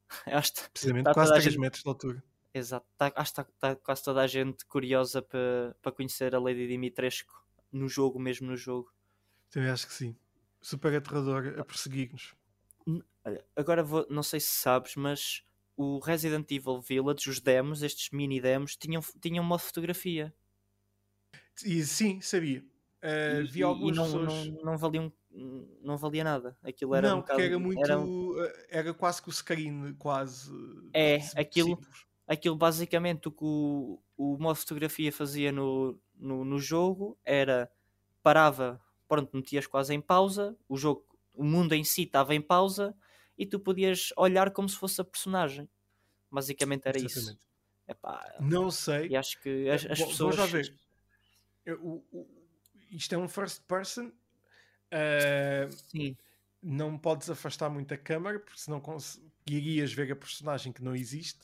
acho que Precisamente tá quase 3 gente... metros de altura. Exato, tá, acho que está tá quase toda a gente curiosa para pa conhecer a Lady Dimitrescu no jogo, mesmo no jogo. Também acho que sim. Super aterrador a perseguir-nos. Agora vou, não sei se sabes, mas o Resident Evil Village, os demos, estes mini demos, tinham, tinham uma fotografia. E, sim, sabia. Uh, vi alguns não, pessoas... não, não, valiam, não valia nada. Aquilo era não, um bocado, era muito. Era, eh, era, quase que o screen, quase. É, aquilo, aquilo basicamente o que o, o modo fotografia fazia no, no, no jogo era parava, pronto, metias quase em pausa, o jogo, o mundo em si estava em pausa e tu podias olhar como se fosse a personagem. Basicamente era Exatamente. isso. Epá, não sei. E acho que as, as Bom, pessoas. já ver. O, o, isto é um first person. Uh, Sim. Não podes afastar muito a câmera, porque senão conseguirias ver a personagem que não existe.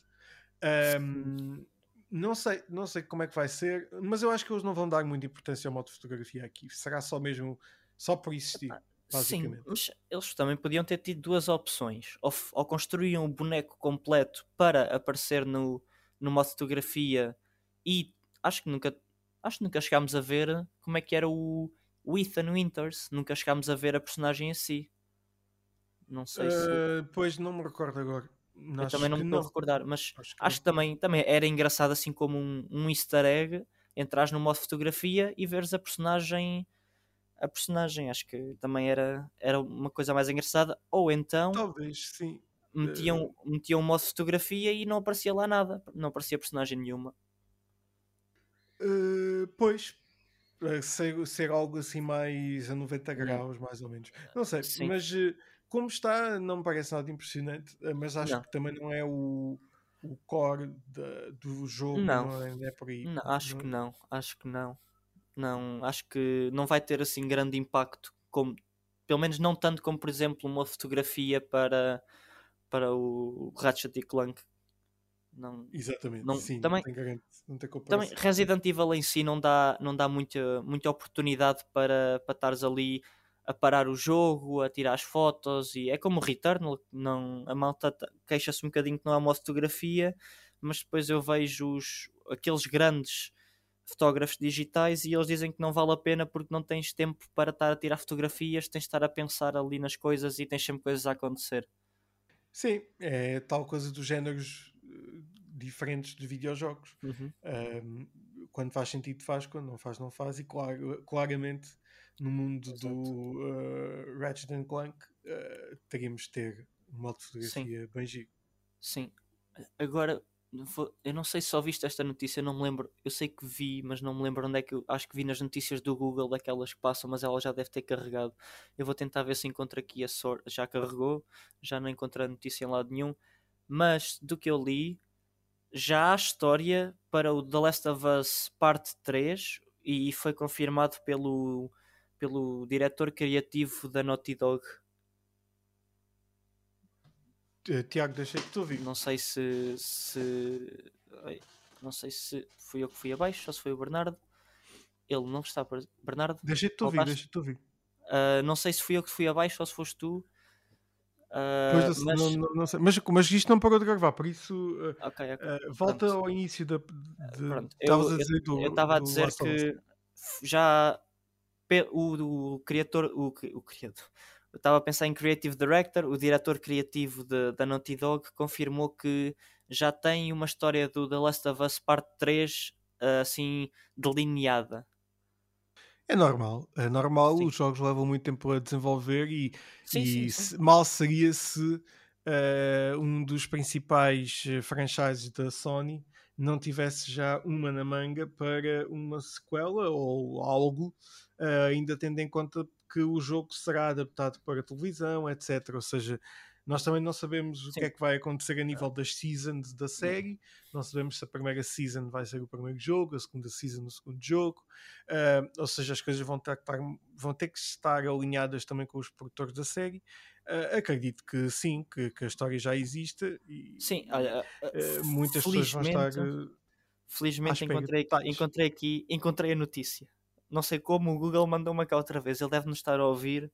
Um, não sei, não sei como é que vai ser, mas eu acho que eles não vão dar muita importância ao modo de fotografia aqui. Será só mesmo só por existir. Sim, mas eles também podiam ter tido duas opções. Ou, ou construíam um boneco completo para aparecer no, modo fotografia e acho que nunca acho que nunca chegámos a ver como é que era o, o Ethan Winters, nunca chegámos a ver a personagem em si. Não sei uh, se. Eh, pois não me recordo agora. Eu também não me estou a recordar, mas acho que, acho que também, também era engraçado assim como um, um easter egg entras no modo fotografia e veres a personagem a personagem, acho que também era, era uma coisa mais engraçada, ou então talvez sim metiam, uh... metiam um modo fotografia e não aparecia lá nada, não aparecia personagem nenhuma. Uh, pois, ser, ser algo assim mais a 90 graus, mais ou menos. Não sei, sim. mas como está, não me parece nada impressionante, eh, mas acho não. que também não é o, o core de, do jogo, não, não, é, não é por aí. Não, acho que não, acho que não. Não, acho que não vai ter assim grande impacto, como, pelo menos não tanto como, por exemplo, uma fotografia para, para o Ratchet e Clank. Não, Exatamente, não, sim, também, não tem, não tem também Resident Evil em si não dá, não dá muita, muita oportunidade para, para estares ali a parar o jogo, a tirar as fotos e é como o Returnal, não, a malta queixa-se um bocadinho que não há uma fotografia, mas depois eu vejo os, aqueles grandes fotógrafos digitais e eles dizem que não vale a pena porque não tens tempo para estar a tirar fotografias, tens de estar a pensar ali nas coisas e tens sempre coisas a acontecer. Sim, é tal coisa dos géneros eh, diferentes de videojogos. Uhum. Um, quando faz sentido faz, quando não faz não faz e claro, claramente no mundo Exato. do uh, Ratchet Clank uh, teríamos de ter um de fotografia Sim. bem giro. Sim. Agora, eu não sei se só viste esta notícia, não me lembro. Eu sei que vi, mas não me lembro onde é que eu acho que vi nas notícias do Google daquelas que passam, mas ela já deve ter carregado. Eu vou tentar ver se encontro aqui a sorte. Já carregou, já não encontrei a notícia em lado nenhum. Mas do que eu li, já há história para o The Last of Us Parte 3 e foi confirmado pelo pelo diretor criativo da Naughty Dog. Uh, Tiago, deixei-te te ouvir. Não sei se, se. Não sei se fui eu que fui abaixo ou se foi o Bernardo. Ele não está. Bernardo? Deixei-te ouvir, deixei-te ouvir. Uh, não sei se fui eu que fui abaixo ou se foste tu. Uh, mas... Não, não, não mas... mas, isto não parou de gravar, por isso uh, okay, okay. Uh, volta Pronto. ao início da. De... Pronto. Eu estava a dizer que já o, o criador, o, o criador, eu estava a pensar em Creative Director, o diretor criativo de, da Naughty Dog confirmou que já tem uma história do The Last of Us Part 3 eh, assim delineada. É normal, é normal, sim. os jogos levam muito tempo a desenvolver e, sim, e sim, mal seria se uh, um dos principais eh, franchises da Sony não tivesse já uma na manga para uma sequela ou algo uh, ainda tendo em conta que o jogo será adaptado para televisão, etc. Ou seja, nós também não sabemos Sim. o que é que vai acontecer a nível das seasons da série, não sabemos se a primeira season vai ser o primeiro jogo, a segunda season o segundo jogo, uh, ou seja, as coisas vão ter, vão ter que estar alinhadas também com os produtores da série. Uh, acredito que sim, que, que, a história já existe e sim, olha, uh, muitas pessoas vão estar. Felizmente encontrei, encontrei aqui, encontrei a notícia não sei como o Google mandou-me cá outra vez. Ele deve nos estar a ouvir.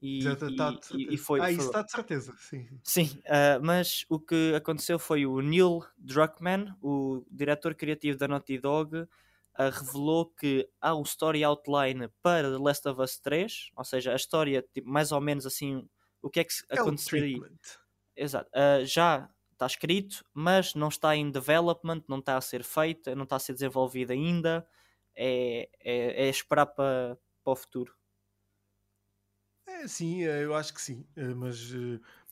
E, Já está e, e foi, ah, isso está de certeza, sim. Sim, uh, mas o que aconteceu foi o Neil Druckmann, o diretor criativo da Naughty Dog, uh, revelou que há o story outline para The Last of Us 3, ou seja, a história, tipo, mais ou menos assim, o que é que é aconteceria. Exato, uh, já está escrito, mas não está em development, não está a ser feita, não está a ser desenvolvida ainda é, é, é esperar para, para o futuro. É, sim, é, eu acho que sim, é, mas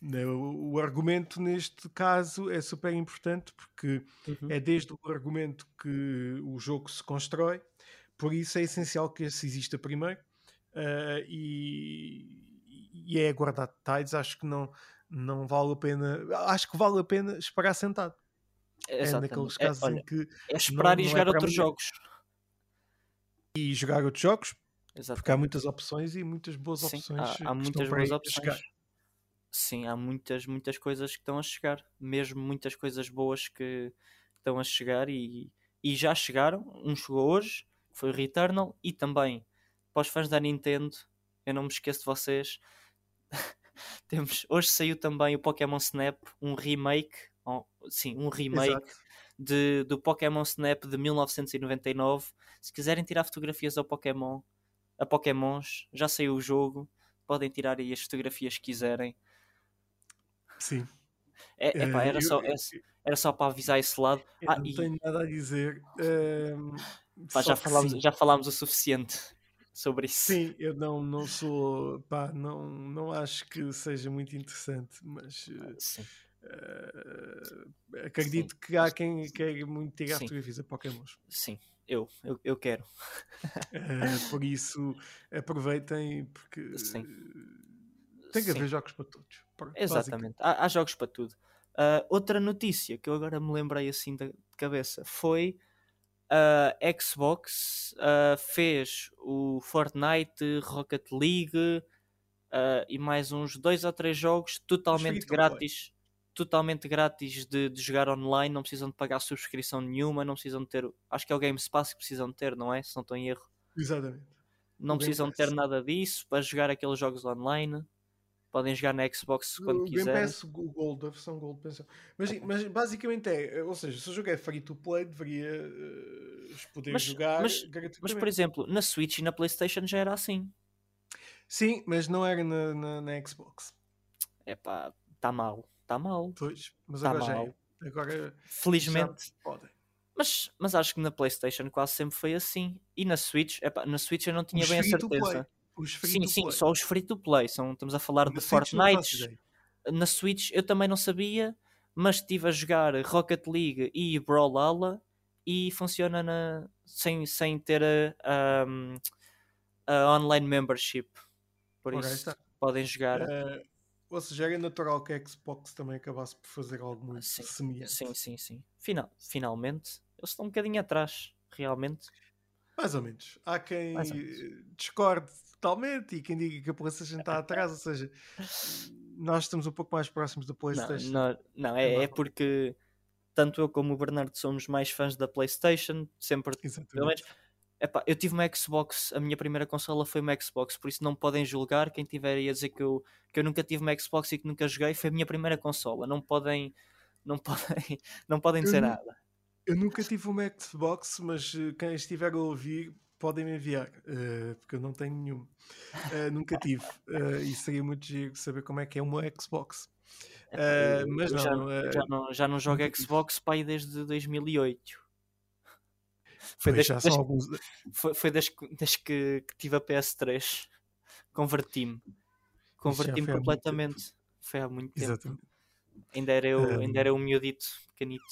né, o, o, argumento neste caso é super importante porque uhum. é desde o argumento que o jogo se constrói, por isso é essencial que esse exista primeiro uh, e, e, é guardar detalhes. Acho que não, não vale a pena, acho que vale a pena esperar sentado. Exatamente. É naqueles casos é, olha, em que é esperar não, e jogar outros jogos e jogar outros jogos, Exatamente. porque há muitas opções e muitas boas Sim, opções. Há, há muitas boas opções. Sim, há muitas, muitas coisas que estão a chegar, mesmo muitas coisas boas que estão a chegar e, E já chegaram, um chegou hoje, foi o Returnal, e também para os fãs da Nintendo, eu não me esqueço de vocês. Temos, hoje saiu também o Pokémon Snap, um remake, oh, sim, um remake de, do Pokémon Snap de 1999. Se quiserem tirar fotografias ao Pokémon, a Pokémons, já saiu o jogo, podem tirar aí as fotografias que quiserem. Sim. É, epá, era, eu, só, eu, era só para avisar esse lado. Ah, não e... tenho nada a dizer. Um, pá, já, falámos, já falámos o suficiente sobre isso. Sim, eu não, não sou. Pá, não, não acho que seja muito interessante, mas. Uh, acredito Sim. que há quem queira muito tirar fotografias a Pokémons. Sim, eu, eu, eu quero. uh, por isso, aproveitem, porque Sim. tem que haver jogos para todos. Exatamente, há, há, jogos para tudo. Uh, outra notícia que eu agora me lembrei assim de, cabeça foi a Xbox fez o Fortnite, Rocket League e mais uns dois ou três jogos totalmente grátis. Totalmente grátis de, de, jogar online, não precisam de pagar subscrição nenhuma, não precisam de ter. Acho que é o Game Pass que precisam de ter, não é? Se não estou em erro. Exatamente. Não o precisam ter nada disso para jogar aqueles jogos online podem jogar na Xbox quando quiserem. Game Pass Gold, a versão Gold, penso. Mas, okay. mas basicamente é, ou seja, se o jogo é free to play, deveria uh, poder mas, jogar. Mas, mas, por exemplo, na Switch e na PlayStation já era assim. Sim, mas não era na, na, na Xbox. É pá, está mal, está mal. Pois, mas tá agora mal. já é. Agora, felizmente, podem. Mas, mas acho que na PlayStation quase sempre foi assim. E na Switch, epá, na Switch eu não tinha Os bem a certeza. Sim, sim, só os free to play. São, estamos a falar de Fortnite. Na Switch eu também não sabia, mas estive a jogar Rocket League e Brawlhalla e funciona na, sem, sem ter a, a, a online membership. Por okay, isso está. podem jogar. Uh, ou seja, era natural que a Xbox também acabasse por fazer algo muito sim, semelhante. Sim, sim, sim. Final, finalmente, eles estão um bocadinho atrás, realmente. Mais ou menos. Há quem discorde totalmente e quem diga que a PlayStation está atrás, ou seja, nós estamos um pouco mais próximos da PlayStation. Não, não, não é, é, porque tanto eu como o Bernardo somos mais fãs da PlayStation, sempre. Pelo menos, epá, eu tive uma Xbox, a minha primeira consola foi uma Xbox, por isso não podem julgar quem tiver aí a dizer que eu, que eu nunca tive uma Xbox e que nunca joguei, foi a minha primeira consola. Não podem, não podem, não podem dizer eu, nada. Eu nunca tive uma Xbox, mas eh, quem estiver a ouvir podem me enviar, uh, porque eu não tenho nenhum. Uh, nunca tive. Uh, e seria muito giro saber como é que é uma Xbox. Mas não, já, já, não, já não jogo Xbox pai desde 2008. Foi desde, alguns... foi, foi desde, desde que, que, tive a PS3. Converti-me. Converti-me completamente. Foi há muito tempo. Exatamente. Ainda era eu, um... ainda era um miudito, pequenito.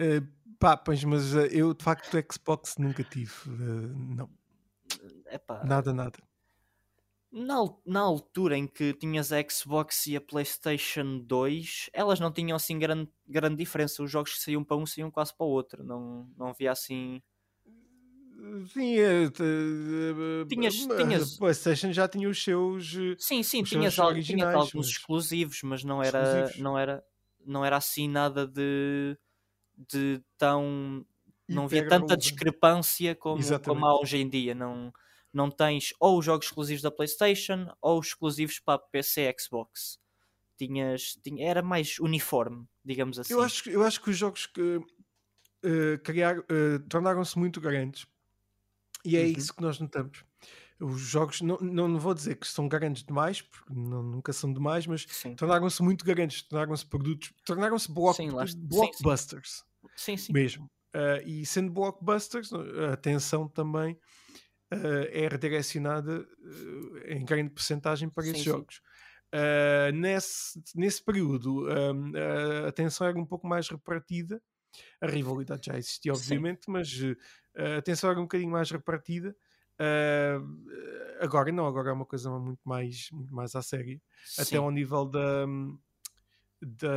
Uh, pá, pois, mas uh, eu de facto Xbox nunca tive. Uh, não. Epá. Nada, nada. Na, na altura em que tinhas a Xbox e a PlayStation 2, elas não tinham assim grande, grande diferença. Os jogos que saíam para um saíam quase para o outro. Não, não havia assim. Sim, tinhas, tinhas... A PlayStation já tinha os seus. Sim, sim, tinhas, al alguns mas... exclusivos, mas não era, exclusivos. não, era, não era assim nada de de tão. não havia tanta discrepância como, como há hoje em dia. Não, não tens ou os jogos exclusivos da PlayStation ou os exclusivos para PC e Xbox. Tinhas, tinha, era mais uniforme, digamos assim. Eu acho, eu acho que os jogos que uh, criar, uh, tornaram-se muito grandes e é uhum. isso que nós notamos. Os jogos, não, não vou dizer que são grandes demais, porque não, nunca são demais, mas tornaram-se muito grandes, tornaram-se produtos, tornaram-se block, blockbusters. Sim, sim. Mesmo. Uh, e sendo blockbusters, a atenção também uh, é redirecionada uh, em grande porcentagem para esses sim, jogos. Sim. nesse, nesse período, a atenção era um pouco mais repartida. A rivalidade já existia, obviamente, sim. mas a atenção era um bocadinho mais repartida. agora não, agora é uma coisa muito mais, muito mais à séria, até ao nível da, da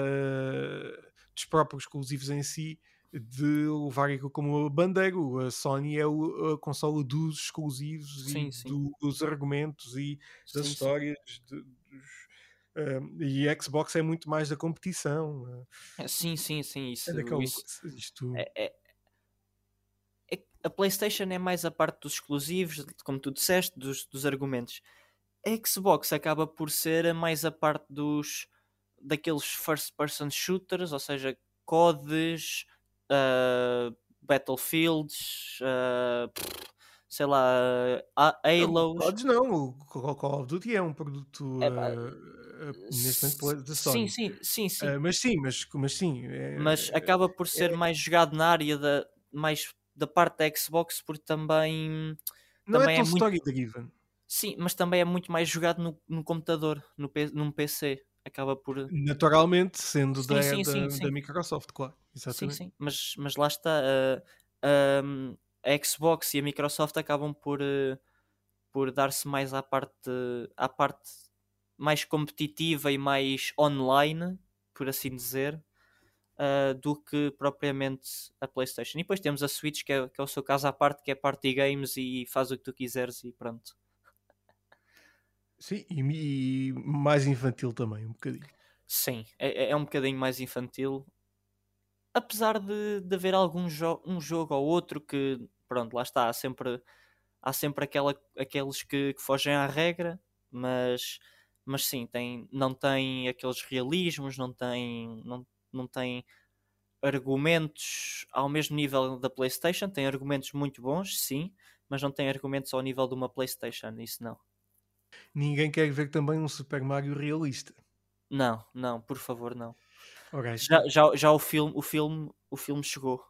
dos próprios exclusivos em si de levar aquilo como bandeira. A Sony é o, a consola dos exclusivos sim, e sim. dos argumentos e das sim, histórias. De, dos, uh, e a Xbox é muito mais da competição. Uh. Sim, sim, sim. Isso, é isso, isto... é, é, a PlayStation é mais a parte dos exclusivos, como tu disseste, dos, dos argumentos. A Xbox acaba por ser mais a parte dos daqueles first person shooters, ou seja, CODs, uh, Battlefields, uh, sei lá, Halo. Podes não, o Call of Duty é um produto é, uh, neste momento da Sony. Sim, sim, sim. sim. Uh, mas sim, mas, mas sim. É, mas acaba por ser é, mais jogado na área da, mais da parte da Xbox, porque também. Não também é tão é muito... Sim, mas também é muito mais jogado no, no computador, no, num PC. Acaba por. Naturalmente, sendo sim, da, sim, da, sim, da, Microsoft, claro. Exatamente. Sim, sim. Mas, mas lá está. Uh, a Xbox e a Microsoft acabam por, uh, por dar-se mais à parte, à parte mais competitiva e mais online, por assim dizer, uh, do que propriamente a PlayStation. E depois temos a Switch, que é, que é o seu caso à parte, que é Party Games e faz o que tu quiseres e pronto. Sim, e, e mais infantil também, um bocadinho. Sim, é, é um bocadinho mais infantil. Apesar de, de haver algum jo um jogo ou outro que pronto, lá está, há sempre, há sempre aquela, aqueles que, que fogem à regra, mas, mas sim, tem, não tem aqueles realismos, não tem, não, não tem argumentos ao mesmo nível da PlayStation, tem argumentos muito bons, sim, mas não tem argumentos ao nível de uma PlayStation, isso não. Ninguém quer ver também um Super Mario realista. Não, não, por favor, não. Já, já, já o filme, o filme, o filme chegou.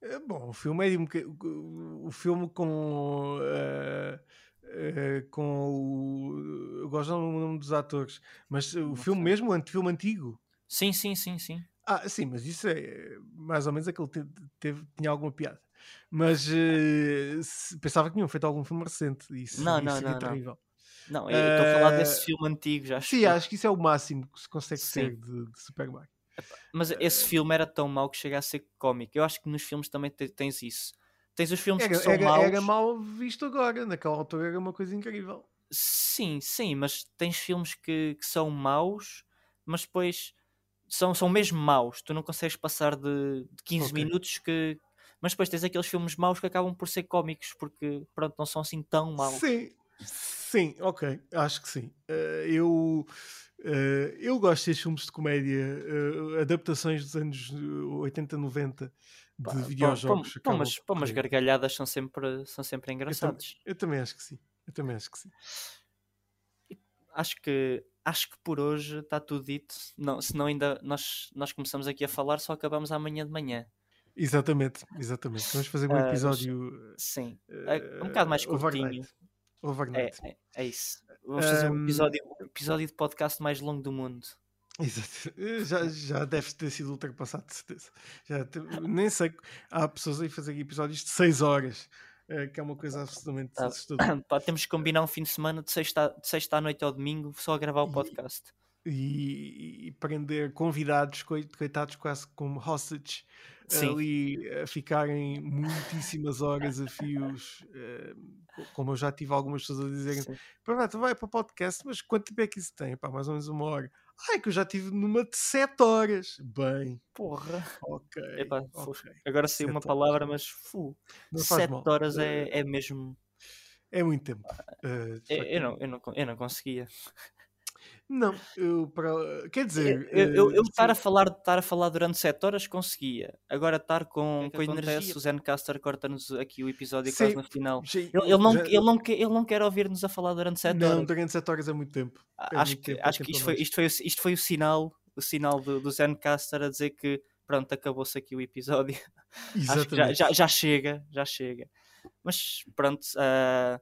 É, bom, o filme é um, o filme com uh, uh, com o eu gosto do nome dos atores, mas o filme sei. mesmo, o filme antigo. Sim, sim, sim, sim. Ah, sim, mas isso é mais ou menos aquele teve, teve tinha alguma piada. Mas uh, pensava que tinham feito algum filme recente. Isso, não, não, não, terrível. Não, eu estou a falar desse filme antigo já. Sim, acho que isso é o máximo que se consegue sim. ser de, de Super Mario. Mas esse filme era tão mau que chega a ser cómico. Eu acho que nos filmes também tens isso. Tens os filmes era, que são era, maus. Era mal visto agora, naquela altura era uma coisa incrível. Sim, sim, mas tens filmes que, que são maus, mas depois são, são mesmo maus. Tu não consegues passar de, de 15 okay. minutos que. Mas depois tens aqueles filmes maus que acabam por ser cómicos, porque pronto, não são assim tão maus. Sim, sim, ok, acho que sim. Uh, eu Uh, eu gosto destes filmes de comédia, uh, adaptações dos anos 80, 90 de pá, videojogos. Pá, umas, pá, umas gargalhadas são sempre, são sempre engraçados. Eu, eu, também acho que sim. Eu também acho que sim. Acho que, acho que por hoje está tudo dito. Não, senão ainda nós, nós começamos aqui a falar, só acabamos amanhã de manhã. Exatamente, exatamente. Vamos fazer um ah, episódio. Uh, sim, um bocado mais curtinho. Overnight. Overnight. É, é, é isso. Vamos fazer um episódio, episódio de podcast mais longo do mundo. Exato. Já, já deve ter sido ultrapassado, de certeza. Já te, nem sei. Há pessoas aí a fazer episódios de 6 horas, eh, que é uma coisa absolutamente tá. assustadora. Pá, temos que combinar um fim de semana de sexta, de sexta à noite ao domingo só a gravar o podcast. E, e prender convidados, coitados, quase como hostage, Sim. ali a ficarem muitíssimas horas a fios, eh, como eu já tive algumas pessoas a dizerem, pronto, vai para o podcast, mas quanto tempo é que isso tem? Pá, mais ou menos uma hora. Ai, que eu já tive numa de 7 horas. Bem. Porra. Ok. Epá, okay. Agora saiu uma palavra, mas fu. 7 horas é, eh, é mesmo. É muito tempo. Uh, eu, eu, não, eu, não, eu não conseguia. Não, eu para. Quer dizer. Eu, eu, eu estar, a falar, estar a falar durante 7 horas conseguia. Agora estar com, que é que com energia, o Zencaster corta-nos aqui o episódio Sim, quase no final. Ele, ele, não, já... ele, não quer, ele não quer ouvir-nos a falar durante 7 não, horas. Não, durante 7 horas é muito tempo. É acho muito que, tempo, acho que isto, foi, isto, foi, isto foi o sinal, o sinal do, do Zencaster a dizer que pronto, acabou-se aqui o episódio. Exatamente. Já, já, já, chega, já chega. Mas pronto, uh...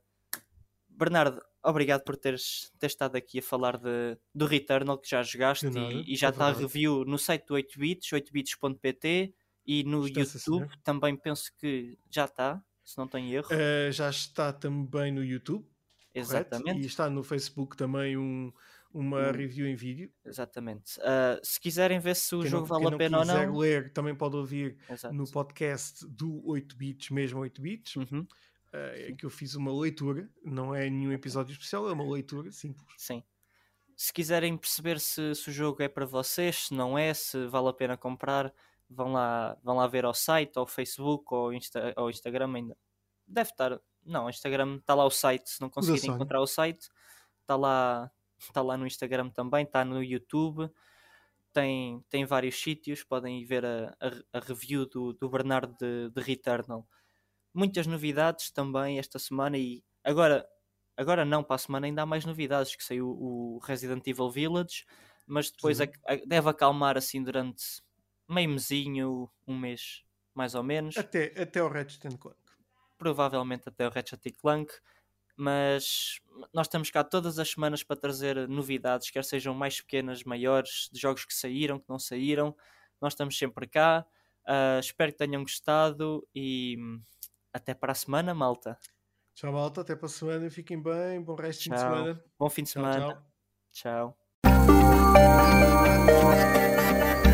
Bernardo, obrigado por teres, ter estado aqui a falar de, do Returnal que já jogaste e, e, já está a review no site do 8bits, 8bits.pt e no está YouTube também penso que já está, se não tenho erro. Uh, já está também no YouTube. Exatamente. Correto? E está no Facebook também um, uma review em vídeo. Exatamente. Uh, se quiserem ver se o quem jogo não, vale a pena ou não. Se quiser ler, também pode ouvir Exato. no podcast do 8 bits, mesmo 8 bits. Uhum uh, que eu fiz uma leitura, não é nenhum episódio especial, é uma leitura simples. Sim. Se quiserem perceber se, se o jogo é para vocês, se não é, se vale a pena comprar, vão lá, vão lá ver ao site, ao Facebook, ou Insta, ao Instagram ainda. Deve estar. Não, Instagram está lá o site, se não conseguirem encontrar o site, está lá, está lá no Instagram também, está no YouTube, tem, tem vários sítios, podem ir ver a, a, a review do, do Bernardo de, de Returnal. Muitas novidades também esta semana e agora, agora não, para a semana ainda há mais novidades, que saiu o Resident Evil Village, mas depois deve acalmar assim durante meio mesinho, um mês mais ou menos. Até, até o Ratchet Clank. Provavelmente até o Ratchet Clank. Mas nós estamos cá todas as semanas para trazer novidades, quer sejam mais pequenas, maiores, de jogos que saíram, que não saíram. Nós estamos sempre cá. Uh, espero que tenham gostado e até para a semana, malta. Tchau, malta. Até para a semana. Fiquem bem. Bom resto tchau. de semana. Bom fim de semana. tchau. tchau. tchau.